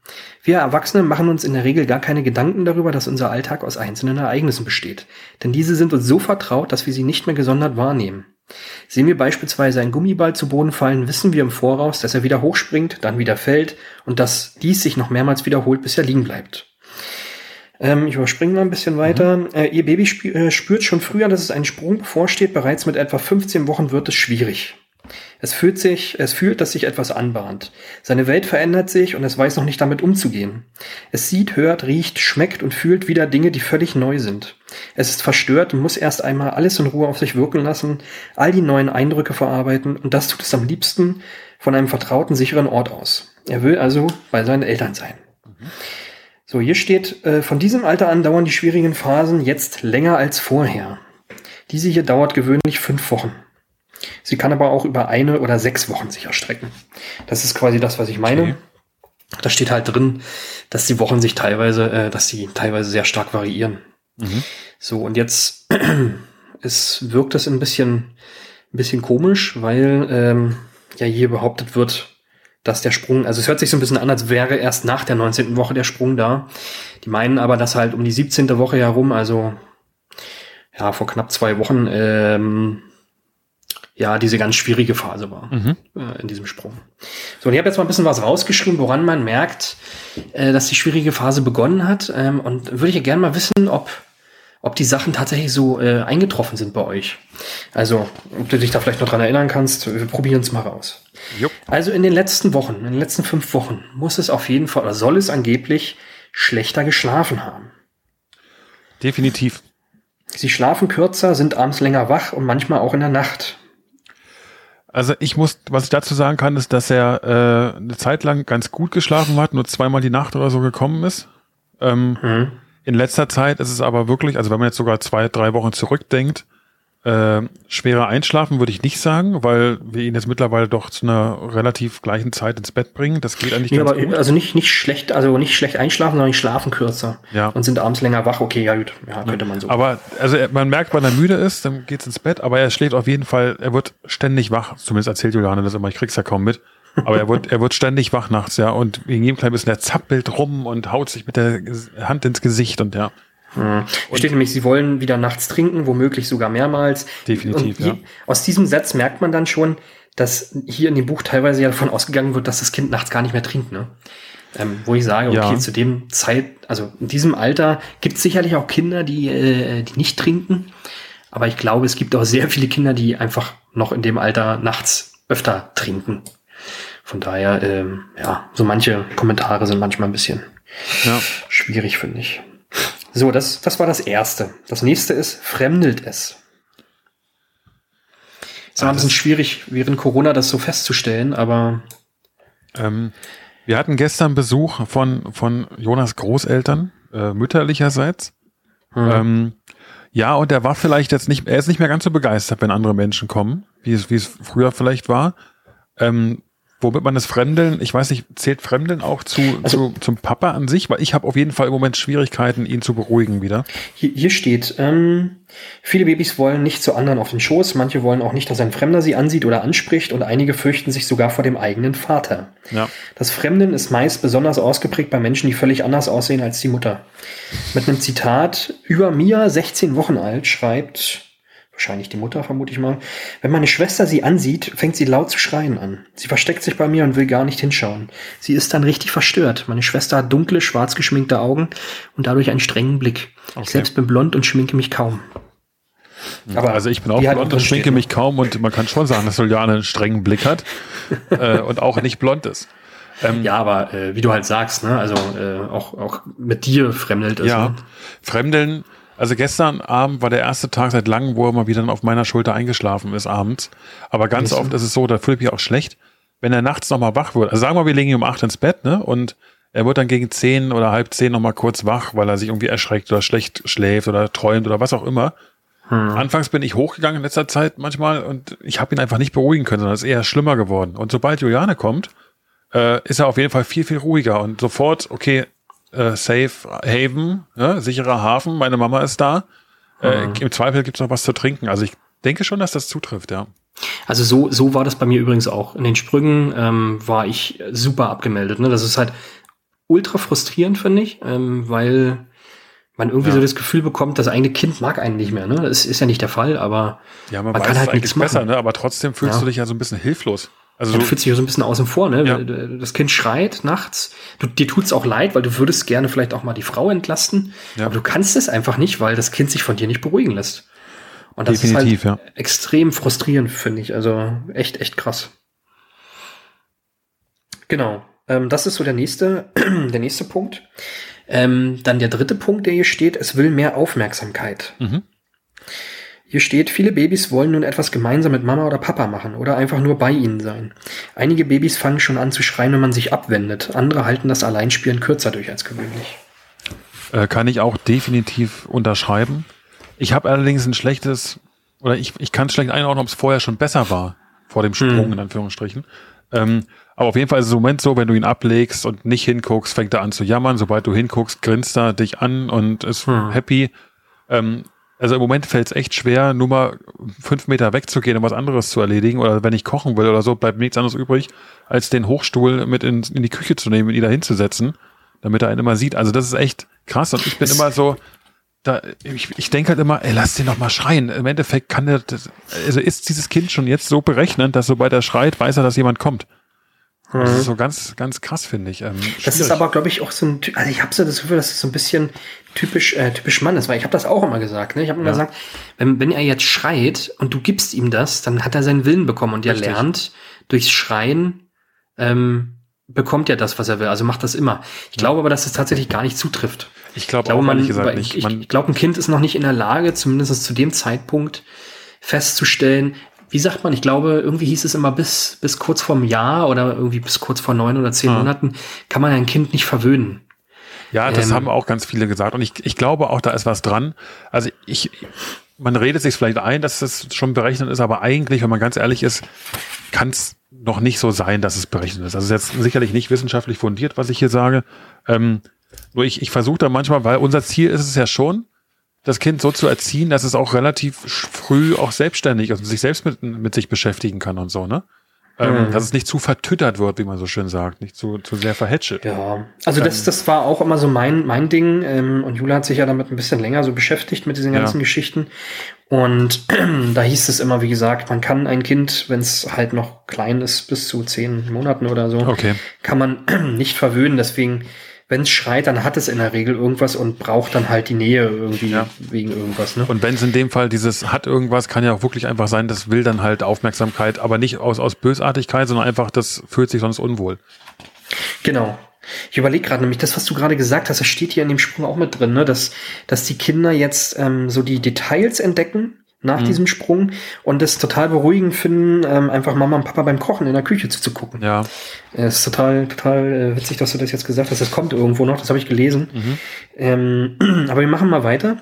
Wir Erwachsene machen uns in der Regel gar keine Gedanken darüber, dass unser Alltag aus einzelnen Ereignissen besteht. Denn diese sind uns so vertraut, dass wir sie nicht mehr gesondert wahrnehmen. Sehen wir beispielsweise einen Gummiball zu Boden fallen, wissen wir im Voraus, dass er wieder hochspringt, dann wieder fällt und dass dies sich noch mehrmals wiederholt, bis er liegen bleibt. Ähm, ich überspringe mal ein bisschen weiter. Äh, ihr Baby spü äh, spürt schon früher, dass es ein Sprung bevorsteht. Bereits mit etwa 15 Wochen wird es schwierig. Es fühlt sich, es fühlt, dass sich etwas anbahnt. Seine Welt verändert sich und es weiß noch nicht damit umzugehen. Es sieht, hört, riecht, schmeckt und fühlt wieder Dinge, die völlig neu sind. Es ist verstört und muss erst einmal alles in Ruhe auf sich wirken lassen, all die neuen Eindrücke verarbeiten und das tut es am liebsten von einem vertrauten, sicheren Ort aus. Er will also bei seinen Eltern sein. So, hier steht, äh, von diesem Alter an dauern die schwierigen Phasen jetzt länger als vorher. Diese hier dauert gewöhnlich fünf Wochen. Sie kann aber auch über eine oder sechs Wochen sich erstrecken. Das ist quasi das, was ich meine. Okay. Da steht halt drin, dass die Wochen sich teilweise, äh, dass sie teilweise sehr stark variieren. Mhm. So, und jetzt es wirkt das ein bisschen, ein bisschen komisch, weil ähm, ja hier behauptet wird, dass der Sprung, also es hört sich so ein bisschen an, als wäre erst nach der 19. Woche der Sprung da. Die meinen aber, dass halt um die 17. Woche herum, also ja, vor knapp zwei Wochen, ähm, ja, diese ganz schwierige Phase war mhm. äh, in diesem Sprung. So, und ich habe jetzt mal ein bisschen was rausgeschrieben, woran man merkt, äh, dass die schwierige Phase begonnen hat. Ähm, und würde ich ja gerne mal wissen, ob ob die Sachen tatsächlich so äh, eingetroffen sind bei euch. Also, ob du dich da vielleicht noch dran erinnern kannst, wir probieren es mal raus. Jupp. Also in den letzten Wochen, in den letzten fünf Wochen, muss es auf jeden Fall oder soll es angeblich schlechter geschlafen haben. Definitiv. Sie schlafen kürzer, sind abends länger wach und manchmal auch in der Nacht. Also ich muss, was ich dazu sagen kann, ist, dass er äh, eine Zeit lang ganz gut geschlafen hat, nur zweimal die Nacht oder so gekommen ist. Ähm, mhm. In letzter Zeit ist es aber wirklich, also wenn man jetzt sogar zwei, drei Wochen zurückdenkt, äh, schwerer einschlafen würde ich nicht sagen, weil wir ihn jetzt mittlerweile doch zu einer relativ gleichen Zeit ins Bett bringen. Das geht eigentlich nee, ganz aber gut. Also nicht, nicht schlecht, also nicht schlecht einschlafen, sondern schlafen kürzer. Ja. Und sind abends länger wach. Okay, ja gut, ja, könnte man so. Aber also man merkt, wann er müde ist, dann geht's ins Bett, aber er schläft auf jeden Fall, er wird ständig wach. Zumindest erzählt Juliane das immer, ich krieg's ja kaum mit. Aber er wird, er wird ständig wach nachts, ja. Und wegen jedem kleinen bisschen, der zappelt rum und haut sich mit der Hand ins Gesicht und ja. Mhm. Steht nämlich, sie wollen wieder nachts trinken, womöglich sogar mehrmals. Definitiv, ja. Aus diesem Satz merkt man dann schon, dass hier in dem Buch teilweise ja davon ausgegangen wird, dass das Kind nachts gar nicht mehr trinkt. Ne? Ähm, wo ich sage, okay, ja. zu dem Zeit, also in diesem Alter gibt es sicherlich auch Kinder, die, äh, die nicht trinken. Aber ich glaube, es gibt auch sehr viele Kinder, die einfach noch in dem Alter nachts öfter trinken. Von daher, ähm, ja, so manche Kommentare sind manchmal ein bisschen ja. schwierig, finde ich. So, das, das war das Erste. Das nächste ist, fremdelt es. Es war ah, ein bisschen schwierig, während Corona das so festzustellen, aber. Ähm, wir hatten gestern Besuch von, von Jonas Großeltern, äh, mütterlicherseits. Hm. Ähm, ja, und er war vielleicht jetzt nicht, er ist nicht mehr ganz so begeistert, wenn andere Menschen kommen, wie es, wie es früher vielleicht war. Ähm, womit man das Fremdeln, ich weiß nicht, zählt Fremdeln auch zu, also, zu zum Papa an sich? Weil ich habe auf jeden Fall im Moment Schwierigkeiten, ihn zu beruhigen wieder. Hier, hier steht, ähm, viele Babys wollen nicht zu anderen auf den Schoß, manche wollen auch nicht, dass ein Fremder sie ansieht oder anspricht und einige fürchten sich sogar vor dem eigenen Vater. Ja. Das Fremden ist meist besonders ausgeprägt bei Menschen, die völlig anders aussehen als die Mutter. Mit einem Zitat über Mia, 16 Wochen alt, schreibt wahrscheinlich die Mutter, vermute ich mal. Wenn meine Schwester sie ansieht, fängt sie laut zu schreien an. Sie versteckt sich bei mir und will gar nicht hinschauen. Sie ist dann richtig verstört. Meine Schwester hat dunkle, schwarz geschminkte Augen und dadurch einen strengen Blick. Okay. Ich selbst bin blond und schminke mich kaum. Aber also ich bin auch blond und schminke mich kaum und man kann schon sagen, dass Juliane einen strengen Blick hat äh, und auch nicht blond ist. Ähm, ja, aber äh, wie du halt sagst, ne, also äh, auch, auch mit dir fremdelt es. Ja, ne? Fremdeln also gestern Abend war der erste Tag seit langem, wo er mal wieder auf meiner Schulter eingeschlafen ist abends. Aber ganz oft ist es so, da fühle ich mich auch schlecht, wenn er nachts nochmal wach wird. Also sagen wir mal, wir legen ihn um acht ins Bett, ne? Und er wird dann gegen zehn oder halb zehn nochmal kurz wach, weil er sich irgendwie erschreckt oder schlecht schläft oder träumt oder was auch immer. Hm. Anfangs bin ich hochgegangen in letzter Zeit manchmal und ich habe ihn einfach nicht beruhigen können, sondern es ist eher schlimmer geworden. Und sobald Juliane kommt, äh, ist er auf jeden Fall viel, viel ruhiger und sofort, okay, äh, Safe Haven, ja, sicherer Hafen, meine Mama ist da. Äh, mhm. Im Zweifel gibt's noch was zu trinken. Also ich denke schon, dass das zutrifft, ja. Also so, so war das bei mir übrigens auch. In den Sprüngen ähm, war ich super abgemeldet. Ne? Das ist halt ultra frustrierend, finde ich, ähm, weil man irgendwie ja. so das Gefühl bekommt, das eigene Kind mag einen nicht mehr. Ne? Das ist ja nicht der Fall, aber ja, man, man kann halt nichts besser, machen. Ne? aber trotzdem fühlst ja. du dich ja so ein bisschen hilflos. Also ja, du fühlst dich so ein bisschen außen vor, ne? Ja. Das Kind schreit nachts. Du, dir tut's auch leid, weil du würdest gerne vielleicht auch mal die Frau entlasten. Ja. Aber du kannst es einfach nicht, weil das Kind sich von dir nicht beruhigen lässt. Und das Definitiv, ist halt ja. extrem frustrierend, finde ich. Also echt, echt krass. Genau. Ähm, das ist so der nächste, der nächste Punkt. Ähm, dann der dritte Punkt, der hier steht, es will mehr Aufmerksamkeit. Mhm. Hier steht, viele Babys wollen nun etwas gemeinsam mit Mama oder Papa machen oder einfach nur bei ihnen sein. Einige Babys fangen schon an zu schreien, wenn man sich abwendet. Andere halten das Alleinspielen kürzer durch als gewöhnlich. Äh, kann ich auch definitiv unterschreiben. Ich habe allerdings ein schlechtes, oder ich, ich kann schlecht einordnen, ob es vorher schon besser war, vor dem Sprung, hm. in Anführungsstrichen. Ähm, aber auf jeden Fall ist es im Moment so, wenn du ihn ablegst und nicht hinguckst, fängt er an zu jammern. Sobald du hinguckst, grinst er dich an und ist hm. happy. Ähm, Also im Moment fällt es echt schwer, nur mal fünf Meter wegzugehen, um was anderes zu erledigen. Oder wenn ich kochen will oder so, bleibt nichts anderes übrig, als den Hochstuhl mit in, in die Küche zu nehmen und ihn da hinzusetzen, damit er einen immer sieht. Also das ist echt krass. Und ich bin immer so, da, ich, ich denke halt immer, ey, lass den doch mal schreien. Im Endeffekt kann der, das, also ist dieses Kind schon jetzt so berechnend, dass sobald er schreit, weiß er, dass jemand kommt. Das ist so ganz, ganz krass, finde ich. Ähm, Das ist aber, glaube ich, auch so ein, also ich habe so das Gefühl, dass es so ein bisschen typisch, äh, typisch Mann ist, weil ich habe das auch immer gesagt. Ne? Ich habe immer Ja. gesagt, wenn, wenn er jetzt schreit und du gibst ihm das, dann hat er seinen Willen bekommen und er Richtig. lernt durchs Schreien ähm, bekommt er das, was er will. Also macht das immer. Ich glaube aber, dass es tatsächlich gar nicht zutrifft. ich glaube Ich glaube, auch man, gesagt nicht. ich, Man, ich glaube, ein Kind ist noch nicht in der Lage, zumindest zu dem Zeitpunkt festzustellen, wie sagt man, ich glaube, irgendwie hieß es immer bis, bis kurz vorm Jahr oder irgendwie bis kurz vor neun oder zehn Ah. Monaten kann man ein Kind nicht verwöhnen. Ja, das Ähm, haben auch ganz viele gesagt. Und ich, ich glaube auch, da ist was dran. Also ich, man redet sich vielleicht ein, dass das schon berechnet ist, aber eigentlich, wenn man ganz ehrlich ist, kann es noch nicht so sein, dass es berechnet ist. Also es ist jetzt sicherlich nicht wissenschaftlich fundiert, was ich hier sage. Ähm, nur ich, ich versuche da manchmal, weil unser Ziel ist es ja schon, das Kind so zu erziehen, dass es auch relativ früh auch selbstständig ist und sich selbst mit, mit sich beschäftigen kann und so, ne? Ähm, Mhm. Dass es nicht zu vertüttert wird, wie man so schön sagt, nicht zu, zu sehr verhätschelt. Ja, also das, das war auch immer so mein, mein Ding. Ähm, und Jula hat sich ja damit ein bisschen länger so beschäftigt mit diesen Ja. ganzen Geschichten. Und da hieß es immer, wie gesagt, man kann ein Kind, wenn es halt noch klein ist, bis zu zehn Monaten oder so, Okay. kann man nicht verwöhnen. Deswegen, wenn es schreit, dann hat es in der Regel irgendwas und braucht dann halt die Nähe irgendwie Ja. wegen irgendwas. Ne? Und wenn es in dem Fall dieses hat irgendwas, kann ja auch wirklich einfach sein, das will dann halt Aufmerksamkeit, aber nicht aus, aus Bösartigkeit, sondern einfach, das fühlt sich sonst unwohl. Genau. Ich überlege gerade nämlich, das, was du gerade gesagt hast, das steht hier in dem Sprung auch mit drin, ne? dass, dass die Kinder jetzt ähm, so die Details entdecken nach Mhm. diesem Sprung und es total beruhigend finden, ähm, einfach Mama und Papa beim Kochen in der Küche zuzugucken. Ja. Es ist total, total äh, witzig, dass du das jetzt gesagt hast. Das kommt irgendwo noch, das habe ich gelesen. Mhm. Ähm, aber wir machen mal weiter.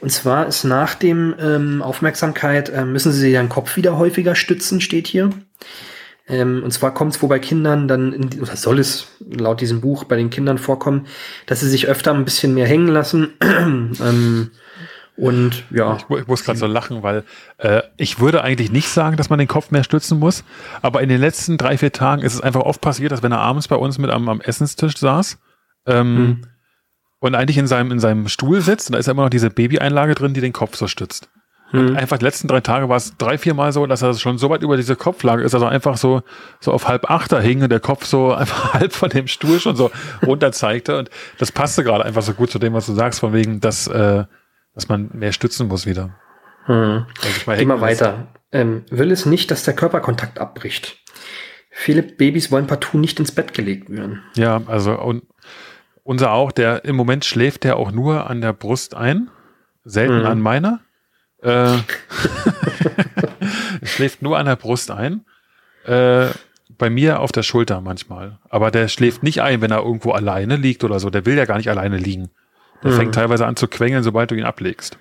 Und zwar ist nach dem ähm, Aufmerksamkeit, ähm, müssen sie ihren Kopf wieder häufiger stützen, steht hier. Ähm, und zwar kommt es wohl bei Kindern dann, in, oder soll es laut diesem Buch bei den Kindern vorkommen, dass sie sich öfter ein bisschen mehr hängen lassen. ähm, und ja, Ich, ich muss gerade so lachen, weil äh, ich würde eigentlich nicht sagen, dass man den Kopf mehr stützen muss, aber in den letzten drei, vier Tagen ist es einfach oft passiert, dass wenn er abends bei uns mit am, am Essenstisch saß ähm, Mhm. und eigentlich in seinem, in seinem Stuhl sitzt, und da ist immer noch diese Babyeinlage drin, die den Kopf so stützt. Und Mhm. einfach die letzten drei Tage war es drei, vier Mal so, dass er schon so weit über diese Kopflage ist, also einfach so, so auf halb achter hing und der Kopf so einfach halb von dem Stuhl schon so runter zeigte. Und das passte gerade einfach so gut zu dem, was du sagst, von wegen, dass, äh, dass man mehr stützen muss wieder. hm. Ich mal mal weiter. Ähm, will es nicht, dass der Körperkontakt abbricht. Viele Babys wollen partout nicht ins Bett gelegt werden. Ja, also und unser auch, der im Moment schläft der auch nur an der Brust ein, selten Mhm. an meiner. Äh, schläft nur an der Brust ein. Äh, bei mir auf der Schulter manchmal. Aber der schläft nicht ein, wenn er irgendwo alleine liegt oder so. Der will ja gar nicht alleine liegen. Der Mhm. fängt teilweise an zu quengeln, sobald du ihn ablegst.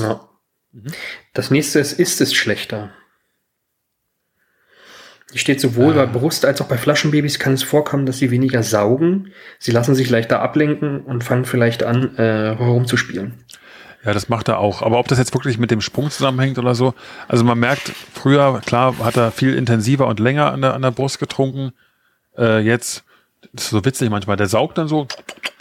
Ja. Mhm. Das nächste ist, ist es schlechter? Hier steht sowohl Ah. bei Brust- als auch bei Flaschenbabys kann es vorkommen, dass sie weniger saugen. Sie lassen sich leichter ablenken und fangen vielleicht an, äh, rumzuspielen. Ja, das macht er auch. Aber ob das jetzt wirklich mit dem Sprung zusammenhängt oder so, also man merkt, früher, klar, hat er viel intensiver und länger an der, an der Brust getrunken. Äh, jetzt, das ist so witzig manchmal, der saugt dann so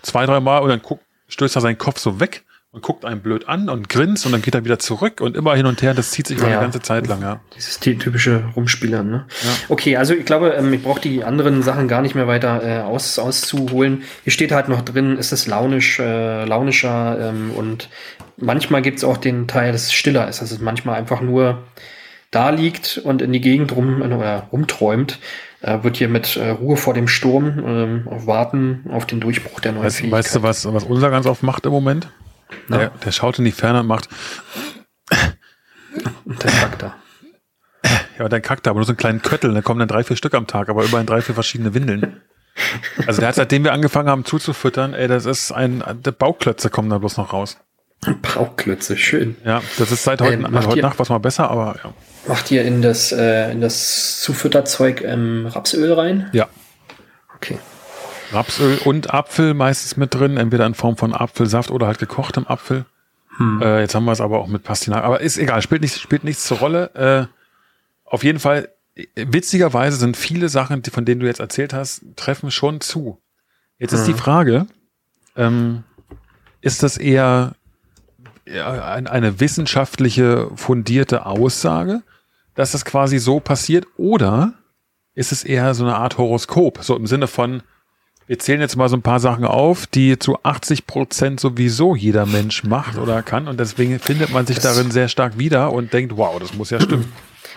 zwei, drei Mal und dann guckt, stößt er seinen Kopf so weg und guckt einen blöd an und grinst und dann geht er wieder zurück und immer hin und her. Das zieht sich Ja. eine ganze Zeit lang, ja. Dieses ty- typische Rumspielern, ne? Ja. Okay, also ich glaube, ähm, ich brauche die anderen Sachen gar nicht mehr weiter äh, aus, auszuholen. Hier steht halt noch drin, ist es launisch, äh, launischer ähm, und manchmal gibt es auch den Teil, dass es stiller ist, dass es manchmal einfach nur da liegt und in die Gegend rum äh, oder rumträumt. Äh, wird hier mit äh, Ruhe vor dem Sturm ähm, warten auf den Durchbruch der neuen Weißt, Fähigkeit. weißt du, was, was unser ganz oft macht im Moment? Na? Der, der schaut in die Ferne und macht, Der Charakter. ja, dann kackt er aber nur so einen kleinen Köttel, da kommen dann drei, vier Stück am Tag, aber immerhin drei, vier verschiedene Windeln. Also der hat, seitdem wir angefangen haben zuzufüttern, ey, das ist ein, der Bauklötze kommen da bloß noch raus. Brauklötze, schön. Ja, das ist seit heute, Ähm, macht heute ihr- Nacht was mal besser, aber ja. Macht ihr in das, äh, in das Zufütterzeug ähm, Rapsöl rein? Ja. Okay. Rapsöl und Apfel meistens mit drin, entweder in Form von Apfelsaft oder halt gekochtem Apfel. Hm. Äh, jetzt haben wir es aber auch mit Pastinak. Aber ist egal, spielt, nicht, spielt nichts zur Rolle. Äh, auf jeden Fall, witzigerweise sind viele Sachen, die, von denen du jetzt erzählt hast, treffen schon zu. Jetzt hm. ist die Frage, ähm, ist das eher eine wissenschaftliche fundierte Aussage, dass das quasi so passiert, oder ist es eher so eine Art Horoskop, so im Sinne von, wir zählen jetzt mal so ein paar Sachen auf, die zu 80 Prozent sowieso jeder Mensch macht oder kann. Und deswegen findet man sich das darin sehr stark wieder und denkt, wow, das muss ja stimmen.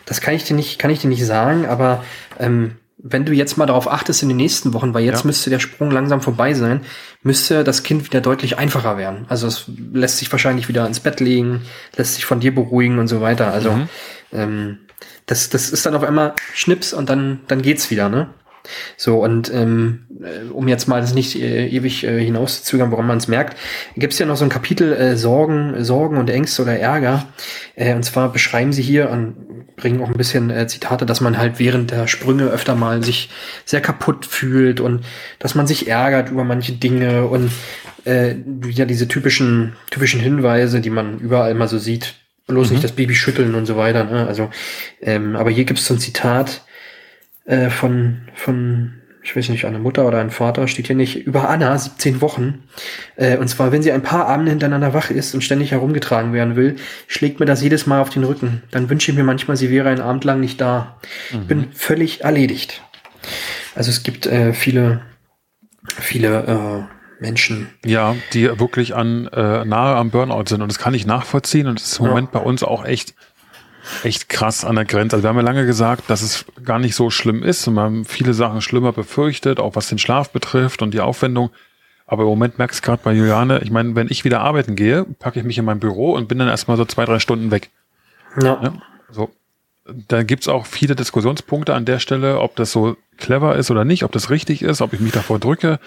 Das kann ich dir nicht, kann ich dir nicht sagen, aber ähm, wenn du jetzt mal darauf achtest in den nächsten Wochen, weil jetzt ja. müsste der Sprung langsam vorbei sein, müsste das Kind wieder deutlich einfacher werden. Also es lässt sich wahrscheinlich wieder ins Bett legen, lässt sich von dir beruhigen und so weiter. Also mhm. ähm, das, das ist dann auf einmal Schnips und dann, dann geht's wieder, ne? So, und ähm, äh, um jetzt mal das nicht äh, ewig äh, hinauszuzögern, woran man es merkt, gibt es ja noch so ein Kapitel äh, Sorgen, Sorgen und Ängste oder Ärger. Äh, und zwar beschreiben sie hier und bringen auch ein bisschen äh, Zitate, dass man halt während der Sprünge öfter mal sich sehr kaputt fühlt und dass man sich ärgert über manche Dinge und äh, ja diese typischen, typischen Hinweise, die man überall mal so sieht. Bloß mhm. nicht das Baby schütteln und so weiter. Ne? Also, ähm, aber hier gibt es so ein Zitat, äh, von, von, ich weiß nicht, eine Mutter oder ein Vater, steht hier nicht, über Anna, 17 Wochen. Äh, und zwar, wenn sie ein paar Abende hintereinander wach ist und ständig herumgetragen werden will, schlägt mir das jedes Mal auf den Rücken. Dann wünsche ich mir manchmal, sie wäre einen Abend lang nicht da. Mhm. Bin völlig erledigt. Also es gibt äh, viele, viele äh, Menschen. Ja, die wirklich an äh, nahe am Burnout sind. Und das kann ich nachvollziehen. Und das ist im ja. Moment bei uns auch echt echt krass an der Grenze. Also wir haben ja lange gesagt, dass es gar nicht so schlimm ist und wir haben viele Sachen schlimmer befürchtet, auch was den Schlaf betrifft und die Aufwendung. Aber im Moment merkst du gerade bei Juliane, ich meine, wenn ich wieder arbeiten gehe, packe ich mich in mein Büro und bin dann erstmal so zwei, drei Stunden weg. Ja. ja so da gibt's auch viele Diskussionspunkte an der Stelle, ob das so clever ist oder nicht, ob das richtig ist, ob ich mich davor drücke.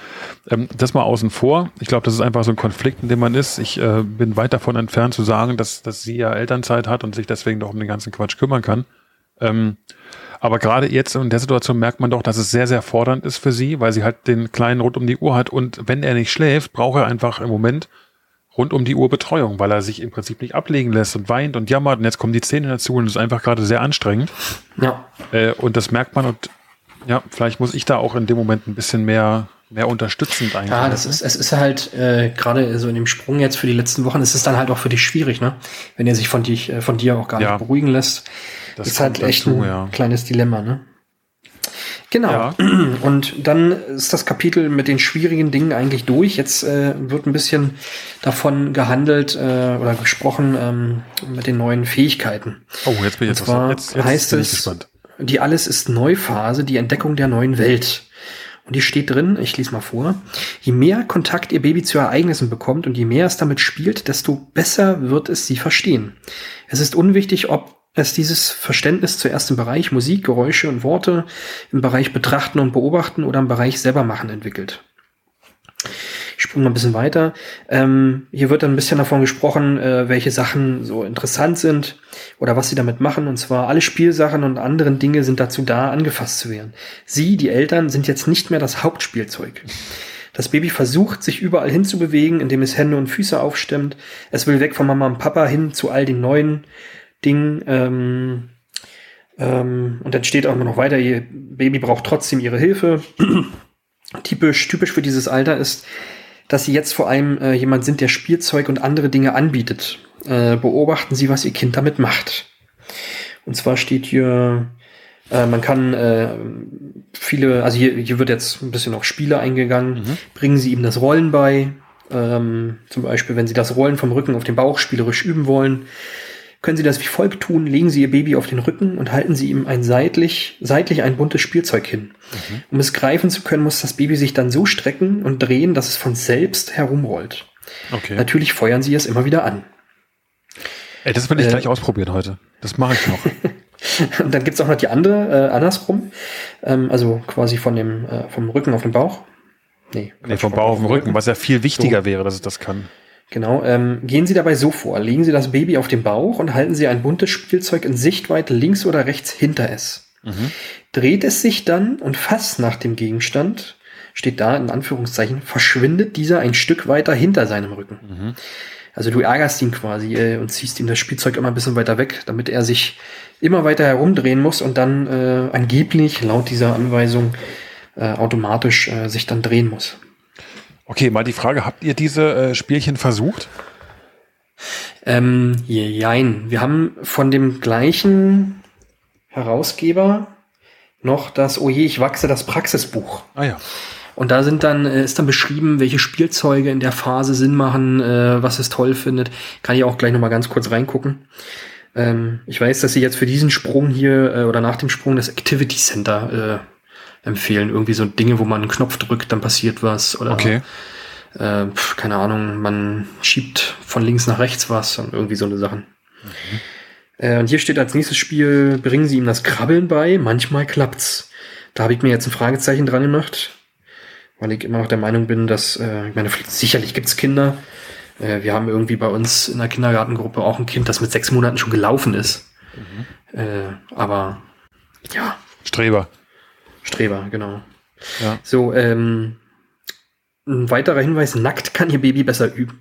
Ähm, das mal außen vor. Ich glaube, das ist einfach so ein Konflikt, in dem man ist. Ich äh, bin weit davon entfernt zu sagen, dass, dass sie ja Elternzeit hat und sich deswegen doch um den ganzen Quatsch kümmern kann. Ähm, aber gerade jetzt in der Situation merkt man doch, dass es sehr, sehr fordernd ist für sie, weil sie halt den Kleinen rund um die Uhr hat und wenn er nicht schläft, braucht er einfach im Moment rund um die Uhr Betreuung, weil er sich im Prinzip nicht ablegen lässt und weint und jammert und jetzt kommen die Zähne dazu und es ist einfach gerade sehr anstrengend. Ja. Äh, und das merkt man und ja, vielleicht muss ich da auch in dem Moment ein bisschen mehr mehr unterstützend eigentlich. Ja, das ist, es ist halt äh, gerade so in dem Sprung jetzt für die letzten Wochen, ist es dann halt auch für dich schwierig, ne? Wenn er sich von, dich, äh, von dir auch gar ja. nicht beruhigen lässt. Das ist halt echt dazu, ein ja. kleines Dilemma, ne? Genau. Ja. Und dann ist das Kapitel mit den schwierigen Dingen eigentlich durch. Jetzt äh, wird ein bisschen davon gehandelt äh, oder gesprochen ähm, mit den neuen Fähigkeiten. Oh, jetzt bin ich jetzt, zwar jetzt, jetzt heißt es, gespannt. die Alles ist Neuphase, die Entdeckung der neuen Welt. Und die steht drin, ich lese mal vor. Je mehr Kontakt ihr Baby zu Ereignissen bekommt und je mehr es damit spielt, desto besser wird es sie verstehen. Es ist unwichtig, ob es dieses Verständnis zuerst im Bereich Musik, Geräusche und Worte, im Bereich Betrachten und Beobachten oder im Bereich Selbermachen entwickelt. Ich springe mal ein bisschen weiter. Ähm, hier wird dann ein bisschen davon gesprochen, äh, welche Sachen so interessant sind oder was sie damit machen. Und zwar alle Spielsachen und anderen Dinge sind dazu da, angefasst zu werden. Sie, die Eltern, sind jetzt nicht mehr das Hauptspielzeug. Das Baby versucht, sich überall hinzubewegen, indem es Hände und Füße aufstemmt. Es will weg von Mama und Papa hin zu all den neuen Ding. Ähm, ähm, und dann steht auch noch weiter, ihr Baby braucht trotzdem ihre Hilfe. typisch, typisch für dieses Alter ist, dass sie jetzt vor allem äh, jemand sind, der Spielzeug und andere Dinge anbietet. Äh, beobachten Sie, was Ihr Kind damit macht. Und zwar steht hier, äh, man kann äh, viele, also hier, hier wird jetzt ein bisschen auf Spiele eingegangen. Mhm. Bringen Sie ihm das Rollen bei. Ähm, zum Beispiel, wenn Sie das Rollen vom Rücken auf den Bauch spielerisch üben wollen, können Sie das wie folgt tun. Legen Sie Ihr Baby auf den Rücken und halten Sie ihm ein seitlich, seitlich ein buntes Spielzeug hin. Mhm. Um es greifen zu können, muss das Baby sich dann so strecken und drehen, dass es von selbst herumrollt. Okay. Natürlich feuern Sie es immer wieder an. Ey, das will ich äh, gleich ausprobieren heute. Das mache ich noch. und dann gibt's auch noch die andere, äh, andersrum. Ähm, also quasi von dem, äh, vom Rücken auf den Bauch. Nee, nee vom Bauch auf den Rücken, Rücken, was ja viel wichtiger so. wäre, dass es das kann. Genau. Ähm, gehen Sie dabei so vor. Legen Sie das Baby auf den Bauch und halten Sie ein buntes Spielzeug in Sichtweite links oder rechts hinter es. Mhm. Dreht es sich dann und fast nach dem Gegenstand, steht da in Anführungszeichen, verschwindet dieser ein Stück weiter hinter seinem Rücken. Mhm. Also du ärgerst ihn quasi äh, und ziehst ihm das Spielzeug immer ein bisschen weiter weg, damit er sich immer weiter herumdrehen muss und dann äh, angeblich laut dieser Anweisung äh, automatisch äh, sich dann drehen muss. Okay, mal die Frage, habt ihr diese äh, Spielchen versucht? Ähm, jein. Wir haben von dem gleichen Herausgeber noch das Oh je, ich wachse, das Praxisbuch. Ah ja. Und da sind dann, äh, ist dann beschrieben, welche Spielzeuge in der Phase Sinn machen, äh, was es toll findet. Kann ich auch gleich noch mal ganz kurz reingucken. Ähm, ich weiß, dass sie jetzt für diesen Sprung hier äh, oder nach dem Sprung das Activity Center äh, empfehlen. Irgendwie so Dinge, wo man einen Knopf drückt, dann passiert was. Oder Okay. äh, keine Ahnung, man schiebt von links nach rechts was und irgendwie so eine Sachen. Äh, und hier steht als nächstes Spiel, bringen Sie ihm das Krabbeln bei, manchmal klappt's. Da habe ich mir jetzt ein Fragezeichen dran gemacht, weil ich immer noch der Meinung bin, dass, äh, ich meine, sicherlich gibt's Kinder. Äh, wir haben irgendwie bei uns in der Kindergartengruppe auch ein Kind, das mit sechs Monaten schon gelaufen ist. Äh, aber ja, Streber. Streber, genau. Ja. So, ähm, ein weiterer Hinweis, nackt kann Ihr Baby besser üben.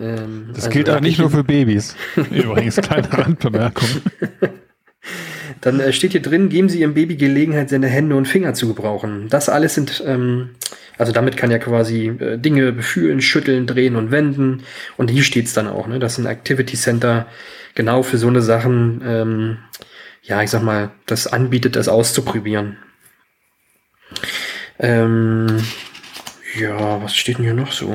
Ähm, Das also gilt aber nicht nur für Babys. Übrigens, kleine Randbemerkung. Dann äh, steht hier drin, geben Sie Ihrem Baby Gelegenheit, seine Hände und Finger zu gebrauchen. Das alles sind, ähm, also damit kann ja quasi äh, Dinge befühlen, schütteln, drehen und wenden. Und hier steht's dann auch, ne? Das ist ein Activity Center genau für so eine Sachen, ähm, ja, ich sag mal, das anbietet, das auszuprobieren. Ähm, ja, was steht denn hier noch so?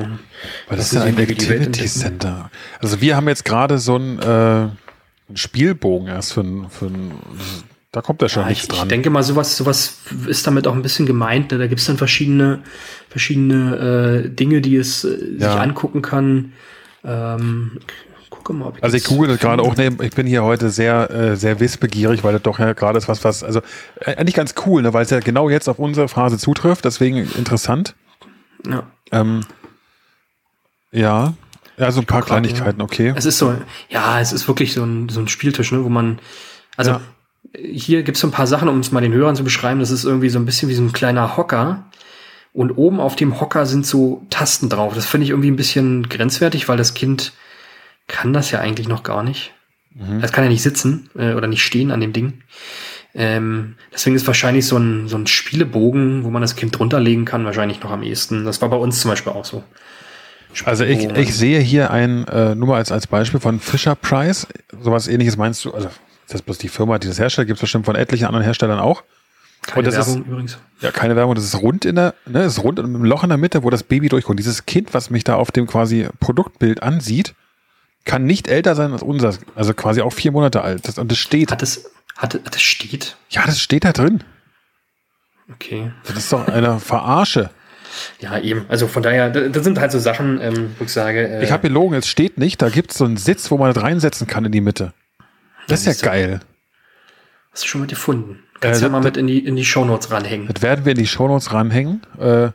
Was ist Lassen denn ein Activity. Center? Also wir haben jetzt gerade so einen, äh, Spielbogen erst für für da kommt ja schon Ja, nichts ich, ich dran. denke mal, sowas, sowas ist damit auch ein bisschen gemeint. Ne? Da gibt's dann verschiedene, verschiedene äh, Dinge, die es äh, sich Ja. angucken kann. Ähm, gucke mal, ob also ich google das gerade auch, ne, ich bin hier heute sehr, äh, sehr wissbegierig, weil das doch ja gerade ist was, was, also äh, eigentlich ganz cool, ne, weil es ja genau jetzt auf unsere Phase zutrifft, deswegen interessant. Ja. Ähm, ja, ja, so ein paar guck grad, Kleinigkeiten, okay. Es ist so, ja, es ist wirklich so ein, so ein Spieltisch, ne, wo man, also Ja. hier gibt's so ein paar Sachen, um es mal den Hörern zu beschreiben. Das ist irgendwie so ein bisschen wie so ein kleiner Hocker. Und oben auf dem Hocker sind so Tasten drauf. Das finde ich irgendwie ein bisschen grenzwertig, weil das Kind kann das ja eigentlich noch gar nicht. Mhm. Das kann ja nicht sitzen äh, oder nicht stehen an dem Ding. Ähm, deswegen ist wahrscheinlich so ein, so ein Spielebogen, wo man das Kind drunter legen kann, wahrscheinlich noch am ehesten. Das war bei uns zum Beispiel auch so. Also ich, ich sehe hier ein, äh, nur mal als, als Beispiel von Fisher Price, sowas ähnliches meinst du, also das ist bloß die Firma, die das herstellt, gibt es bestimmt von etlichen anderen Herstellern auch. Keine und das Werbung ist- übrigens. Ja, keine Werbung, das ist rund in der, ne, ist rund einem Loch in der Mitte, wo das Baby durchkommt. Dieses Kind, was mich da auf dem quasi Produktbild ansieht, kann nicht älter sein als unser, also quasi auch vier Monate alt. Das, und das steht, Hat es, hat, es steht? ja, das steht da drin. Okay. Das ist doch eine Verarsche. Ja, eben. Also von daher, da- das sind halt so Sachen, ähm, wo ich sage, äh, Ich habe gelogen, es steht nicht, da gibt es so einen Sitz, wo man das reinsetzen kann in die Mitte. Das ist ja siehst du. geil. hast du schon mal gefunden. Kannst Äh, ja mal das- mit in die, in die Shownotes ranhängen. Das werden wir in die Shownotes ranhängen. Äh,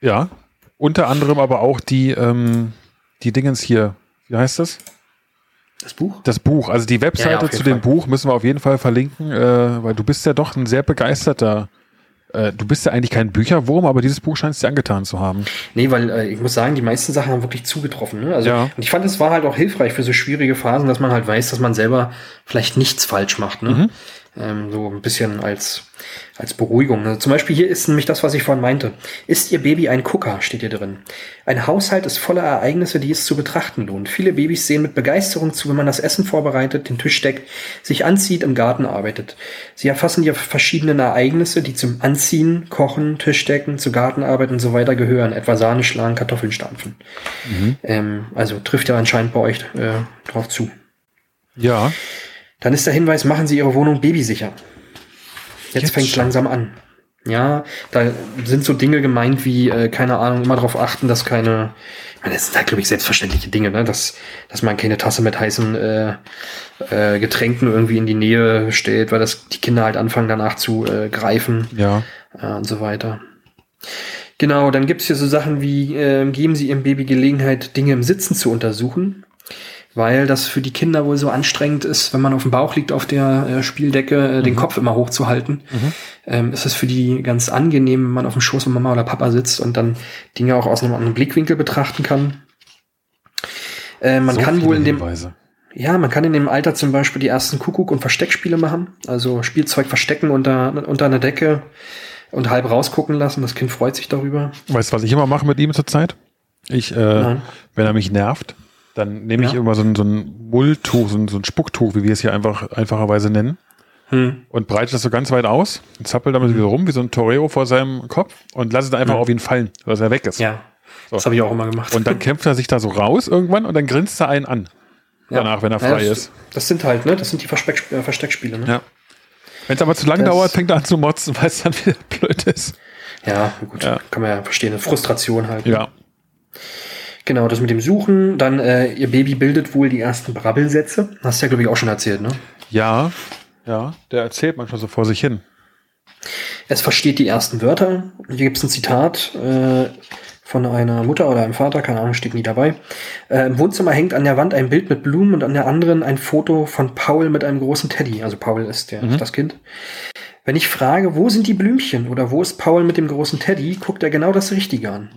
ja. Unter anderem aber auch die, ähm, die Dingens hier. Wie heißt das? Das Buch? Das Buch. Also die Ja, ja, Webseite auf jeden zu dem Fall. Buch müssen wir auf jeden Fall verlinken, äh, weil du bist ja doch ein sehr begeisterter. Äh, du bist ja eigentlich kein Bücherwurm, aber dieses Buch scheint es dir angetan zu haben. Nee, weil äh, ich muss sagen, die meisten Sachen haben wirklich zugetroffen. Ne? Also, Ja. Und ich fand, es war halt auch hilfreich für so schwierige Phasen, dass man halt weiß, dass man selber vielleicht nichts falsch macht. Ne? Mhm. Ähm, so ein bisschen als, als Beruhigung. Also zum Beispiel hier ist nämlich das, was ich vorhin meinte. Ist Ihr Baby ein Gucker, steht hier drin. Ein Haushalt ist voller Ereignisse, die es zu betrachten lohnt. Viele Babys sehen mit Begeisterung zu, wenn man das Essen vorbereitet, den Tisch deckt, sich anzieht, im Garten arbeitet. Sie erfassen die verschiedenen Ereignisse, die zum Anziehen, Kochen, Tischdecken, zu Gartenarbeit und so weiter gehören, etwa Sahne schlagen, Kartoffeln stampfen. Ähm, also trifft ja anscheinend bei euch äh, drauf zu. Ja. Dann ist der Hinweis, machen Sie Ihre Wohnung babysicher. Jetzt, Jetzt fängt schon. langsam an. Ja, da sind so Dinge gemeint wie, äh, keine Ahnung, immer darauf achten, dass keine, ich meine, das sind halt, glaube ich, selbstverständliche Dinge, ne? dass, dass man keine Tasse mit heißen äh, äh, Getränken irgendwie in die Nähe stellt, weil das die Kinder halt anfangen danach zu äh, greifen Ja. äh, und so weiter. Genau, dann gibt's hier so Sachen wie, äh, geben Sie Ihrem Baby Gelegenheit, Dinge im Sitzen zu untersuchen, weil das für die Kinder wohl so anstrengend ist, wenn man auf dem Bauch liegt auf der äh, Spieldecke, äh, den Kopf immer hochzuhalten. Ähm, ist es für die ganz angenehm, wenn man auf dem Schoß von Mama oder Papa sitzt und dann Dinge auch aus einem anderen Blickwinkel betrachten kann. Äh, man So kann wohl in dem, Hinweise. ja, man kann in dem Alter zum Beispiel die ersten Kuckuck- und Versteckspiele machen. Also Spielzeug verstecken unter, unter einer Decke und halb rausgucken lassen. Das Kind freut sich darüber. Weißt du, was ich immer mache mit ihm zurzeit? Ich, äh, Nein. wenn er mich nervt, dann nehme ich Ja. immer so ein, so ein Mulltuch, so ein, so ein Spucktuch, wie wir es hier einfach einfacherweise nennen, Hm. und breite das so ganz weit aus und zappel damit wieder rum, wie so ein Torero vor seinem Kopf und lasse es einfach auf ihn fallen, dass er weg ist. Ja, das habe ich auch immer gemacht. Und dann kämpft er sich da so raus irgendwann und dann grinst er einen an. Ja. Danach, wenn er Ja, frei das, ist. Das sind halt, ne? Das sind die Verspeck äh, Versteckspiele, ne? Ja. Wenn es aber zu lang Das- dauert, fängt er an zu motzen, weil es dann wieder blöd ist. Ja, gut, Ja. kann man ja verstehen. Eine Frustration halt. Ja. Genau, das mit dem Suchen. Dann, äh, ihr Baby bildet wohl die ersten Brabbelsätze. Hast du ja, glaube ich, auch schon erzählt, ne? Ja. Ja. Der erzählt manchmal so vor sich hin. Es versteht die ersten Wörter. Hier gibt es ein Zitat äh, von einer Mutter oder einem Vater, keine Ahnung, steht nie dabei. Äh, Im Wohnzimmer hängt an der Wand ein Bild mit Blumen und an der anderen ein Foto von Paul mit einem großen Teddy. Also Paul ist der, das Kind. Wenn ich frage, wo sind die Blümchen oder wo ist Paul mit dem großen Teddy, guckt er genau das Richtige an.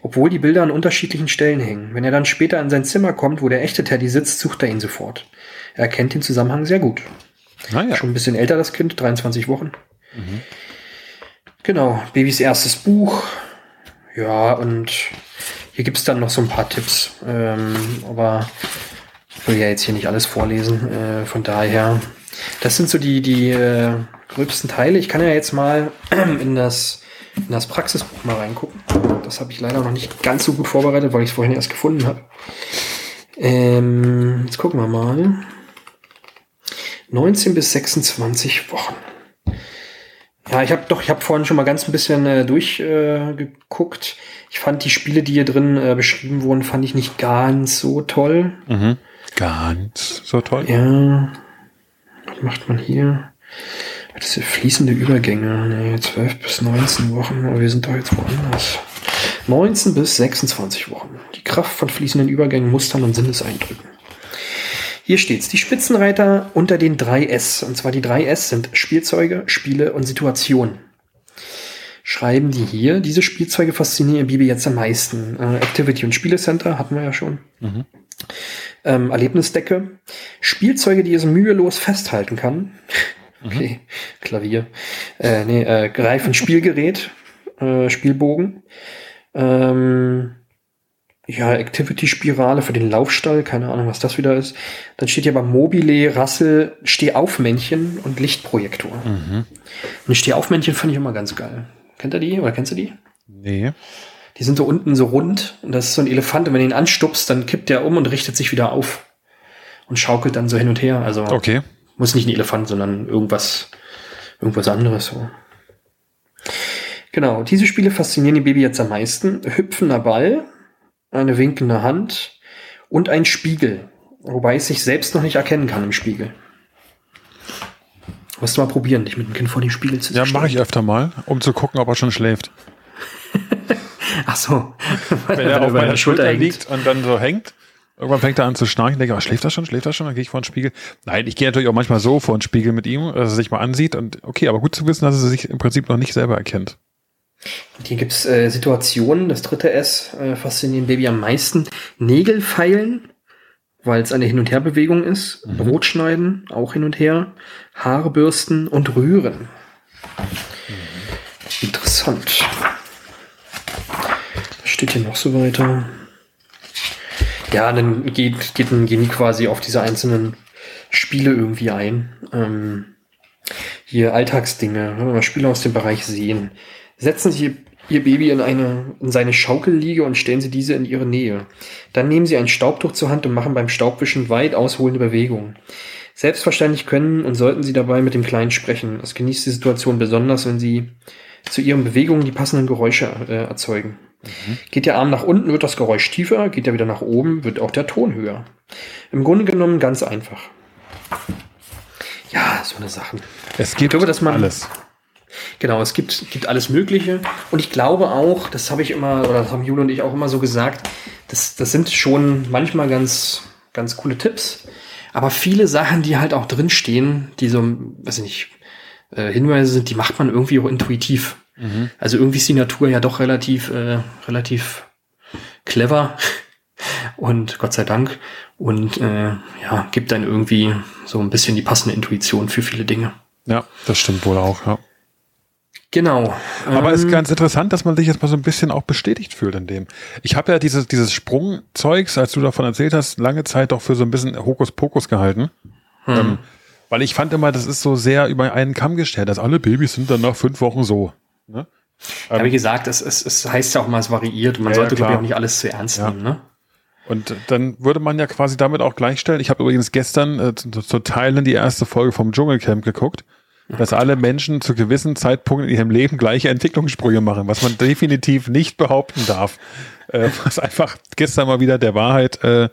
Obwohl die Bilder an unterschiedlichen Stellen hängen. Wenn er dann später in sein Zimmer kommt, wo der echte Teddy sitzt, sucht er ihn sofort. Er erkennt den Zusammenhang sehr gut. Naja. Schon ein bisschen älter, das Kind, 23 Wochen. Genau, Babys erstes Buch. Ja, und hier gibt's dann noch so ein paar Tipps. Ähm, aber ich will ja jetzt hier nicht alles vorlesen. Äh, von daher, das sind so die, die äh, gröbsten Teile. Ich kann ja jetzt mal in das, in das Praxisbuch mal reingucken. Das habe ich leider noch nicht ganz so gut vorbereitet, weil ich es vorhin erst gefunden habe. Ähm, jetzt gucken wir mal. 19 bis 26 Wochen. Ja, ich habe doch, ich habe vorhin schon mal ganz ein bisschen äh, durchgeguckt. Äh, ich fand die Spiele, die hier drin äh, beschrieben wurden, fand ich nicht ganz so toll. Mhm. Ganz so toll. Ja, was macht man hier? Das sind fließende Übergänge. Nee, 12 bis 19 Wochen, aber wir sind doch jetzt woanders. 19 bis 26 Wochen. Die Kraft von fließenden Übergängen, Mustern und Sinneseindrücken. Hier steht's. Die Spitzenreiter unter den drei S. Und zwar die drei S sind Spielzeuge, Spiele und Situationen. Schreiben die hier. Diese Spielzeuge faszinieren Bibi jetzt am meisten. Äh, Activity und Spielecenter hatten wir ja schon. Ähm, Erlebnisdecke. Spielzeuge, die es mühelos festhalten kann. Okay. Klavier. Äh, nee, äh, Greif- und Spielgerät. Äh, Spielbogen. Ähm, ja, Activity-Spirale für den Laufstall, keine Ahnung, was das wieder ist. Dann steht hier aber Mobile, Rassel, Stehaufmännchen und Lichtprojektor. Und die Stehaufmännchen fand ich immer ganz geil. Kennt ihr die oder kennst du die? Nee. Die sind so unten so rund und das ist so ein Elefant und wenn du ihn anstupst, dann kippt der um und richtet sich wieder auf und schaukelt dann so hin und her. Also Okay. Muss nicht ein Elefant, sondern irgendwas, irgendwas anderes. So. Genau, diese Spiele faszinieren die Baby jetzt am meisten. Hüpfender Ball, eine winkende Hand und ein Spiegel. Wobei es sich selbst noch nicht erkennen kann im Spiegel. Musst du mal probieren, dich mit dem Kind vor den Spiegel zu Ja, mache ich öfter mal, um zu gucken, ob er schon schläft. Ach so. Weil Wenn er auf meiner der Schulter hängt. liegt und dann so hängt, irgendwann fängt er an zu schnarchen, denke, oh, schläft er schon, schläft er schon, dann gehe ich vor den Spiegel. Nein, ich gehe natürlich auch manchmal so vor den Spiegel mit ihm, dass er sich mal ansieht und okay, aber gut zu wissen, dass er sich im Prinzip noch nicht selber erkennt. Hier gibt's äh, Situationen, das dritte S äh, fasziniert Baby am meisten. Nägel feilen, weil es eine Hin- und Herbewegung ist. Brot schneiden, auch hin und her. Haare bürsten und rühren. Interessant. Was steht hier noch so weiter? Ja, dann geht, geht, gehen die quasi auf diese einzelnen Spiele irgendwie ein. Ähm, hier Alltagsdinge, wenn wir mal Spiele aus dem Bereich sehen. Setzen Sie Ihr- Ihr Baby in, eine, in seine Schaukelliege und stellen Sie diese in Ihre Nähe. Dann nehmen Sie ein Staubtuch zur Hand und machen beim Staubwischen weit ausholende Bewegungen. Selbstverständlich können und sollten Sie dabei mit dem Kleinen sprechen. Es genießt die Situation besonders, wenn Sie zu Ihren Bewegungen die passenden Geräusche äh, erzeugen. Geht der Arm nach unten, wird das Geräusch tiefer, geht er wieder nach oben, wird auch der Ton höher. Im Grunde genommen ganz einfach. Ja, so eine Sachen. Es gibt glaube, dass man- alles. Genau, es gibt, gibt alles Mögliche. Und ich glaube auch, das habe ich immer, oder das haben Jule und ich auch immer so gesagt, das, das sind schon manchmal ganz, ganz coole Tipps. Aber viele Sachen, die halt auch drinstehen, die so, weiß ich nicht, äh, Hinweise sind, die macht man irgendwie auch intuitiv. Also irgendwie ist die Natur ja doch relativ, äh, relativ clever. und Gott sei Dank und äh, ja, gibt dann irgendwie so ein bisschen die passende Intuition für viele Dinge. Ja, das stimmt wohl auch, ja. Genau. Aber es ist Ähm, ganz interessant, dass man sich jetzt mal so ein bisschen auch bestätigt fühlt in dem. Ich habe ja dieses, dieses Sprungzeugs, als du davon erzählt hast, lange Zeit doch für so ein bisschen Hokuspokus gehalten. Ähm, weil ich fand immer, das ist so sehr über einen Kamm gestellt, dass alle Babys sind dann nach fünf Wochen so. Ne? ja, wie gesagt, es, es, es heißt ja auch mal, es variiert und man Ja, ja, sollte, glaube ich, auch nicht alles zu ernst Ja. nehmen. Ne? Und dann würde man ja quasi damit auch gleichstellen. Ich habe übrigens gestern äh, zu, zu Teilen die erste Folge vom Dschungelcamp geguckt, dass alle Menschen zu gewissen Zeitpunkten in ihrem Leben gleiche Entwicklungssprünge machen, was man definitiv nicht behaupten darf. Äh, was einfach gestern mal wieder der Wahrheit, äh,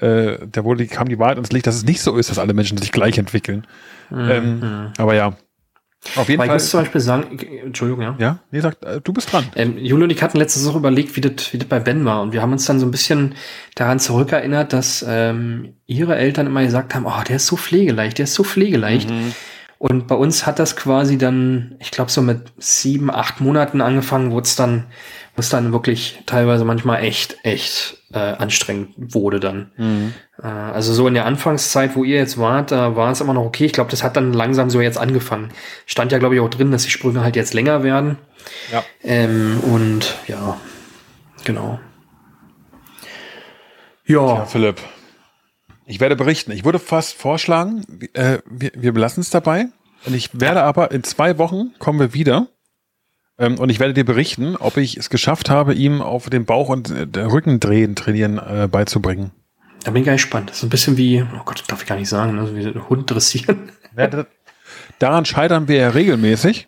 äh, der wurde, kam die Wahrheit ins Licht, dass es nicht so ist, dass alle Menschen sich gleich entwickeln. Ähm, aber ja, auf jeden Weil ich Fall. muss zum Beispiel sagen, ich- Entschuldigung, ja. Ja, nee, sag, äh, du bist dran. Ähm, Jule und ich hatten letztes Woche überlegt, wie das, wie das bei Ben war. Und wir haben uns dann so ein bisschen daran zurückerinnert, dass ähm, ihre Eltern immer gesagt haben, oh, der ist so pflegeleicht, der ist so pflegeleicht. Und bei uns hat das quasi dann, ich glaube, so mit sieben, acht Monaten angefangen, wo es dann, wo es dann wirklich teilweise manchmal echt, echt äh, anstrengend wurde dann. Äh, also so in der Anfangszeit, wo ihr jetzt wart, da war es immer noch okay. Ich glaube, das hat dann langsam so jetzt angefangen. Stand ja, glaube ich, auch drin, dass die Sprünge halt jetzt länger werden. Ja. Ähm, und ja, genau. Ja, Ja, Philipp. Ich werde berichten. Ich würde fast vorschlagen, äh, wir, wir belassen es dabei. Und ich werde aber in zwei Wochen kommen wir wieder. Ähm, und ich werde dir berichten, ob ich es geschafft habe, ihm auf den Bauch und äh, der Rücken drehen, trainieren äh, beizubringen. da bin ich gar nicht gespannt. Das ist ein bisschen wie, oh Gott, darf ich gar nicht sagen, ne? so wie ein Hund dressieren. Ja, das, daran scheitern wir ja regelmäßig,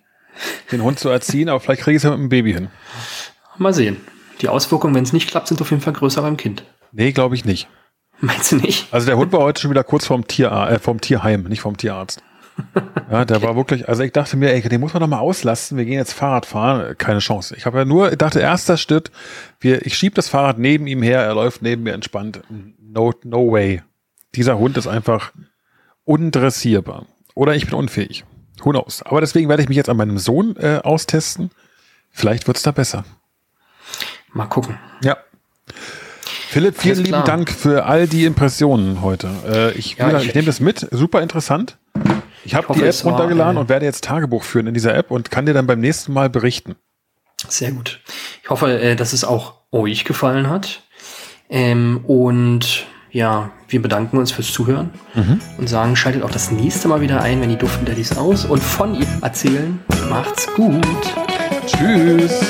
den Hund zu erziehen, aber vielleicht kriege ich es ja mit dem Baby hin. Mal sehen. Die Auswirkungen, wenn es nicht klappt, sind auf jeden Fall größer beim Kind. Nee, glaube ich nicht. Meinst du nicht? Also der Hund war heute schon wieder kurz vorm, Tier, äh, vom Tierheim, nicht vom Tierarzt. Ja, der war wirklich, also ich dachte mir, ey, den muss man doch mal auslasten. Wir gehen jetzt Fahrrad fahren. Keine Chance. Ich habe ja nur, ich dachte, erster Schritt, wir, ich schieb das Fahrrad neben ihm her, er läuft neben mir entspannt. No, no way. Dieser Hund ist einfach undressierbar. Oder ich bin unfähig. Who knows? Aber deswegen werde ich mich jetzt an meinem Sohn äh, austesten. Vielleicht wird's da besser. Mal gucken. Ja. Philipp, vielen lieben. Dank für all die Impressionen heute. Äh, ich Ja, ich- ich nehme das mit, super interessant. Ich habe die App es war, runtergeladen äh, und werde jetzt Tagebuch führen in dieser App und kann dir dann beim nächsten Mal berichten. Sehr gut. Ich hoffe, äh, dass es auch euch gefallen hat. Ähm, und ja, wir bedanken uns fürs Zuhören und sagen, schaltet auch das nächste Mal wieder ein, wenn die Duften Daddies aus und von ihr erzählen. Macht's gut. Tschüss.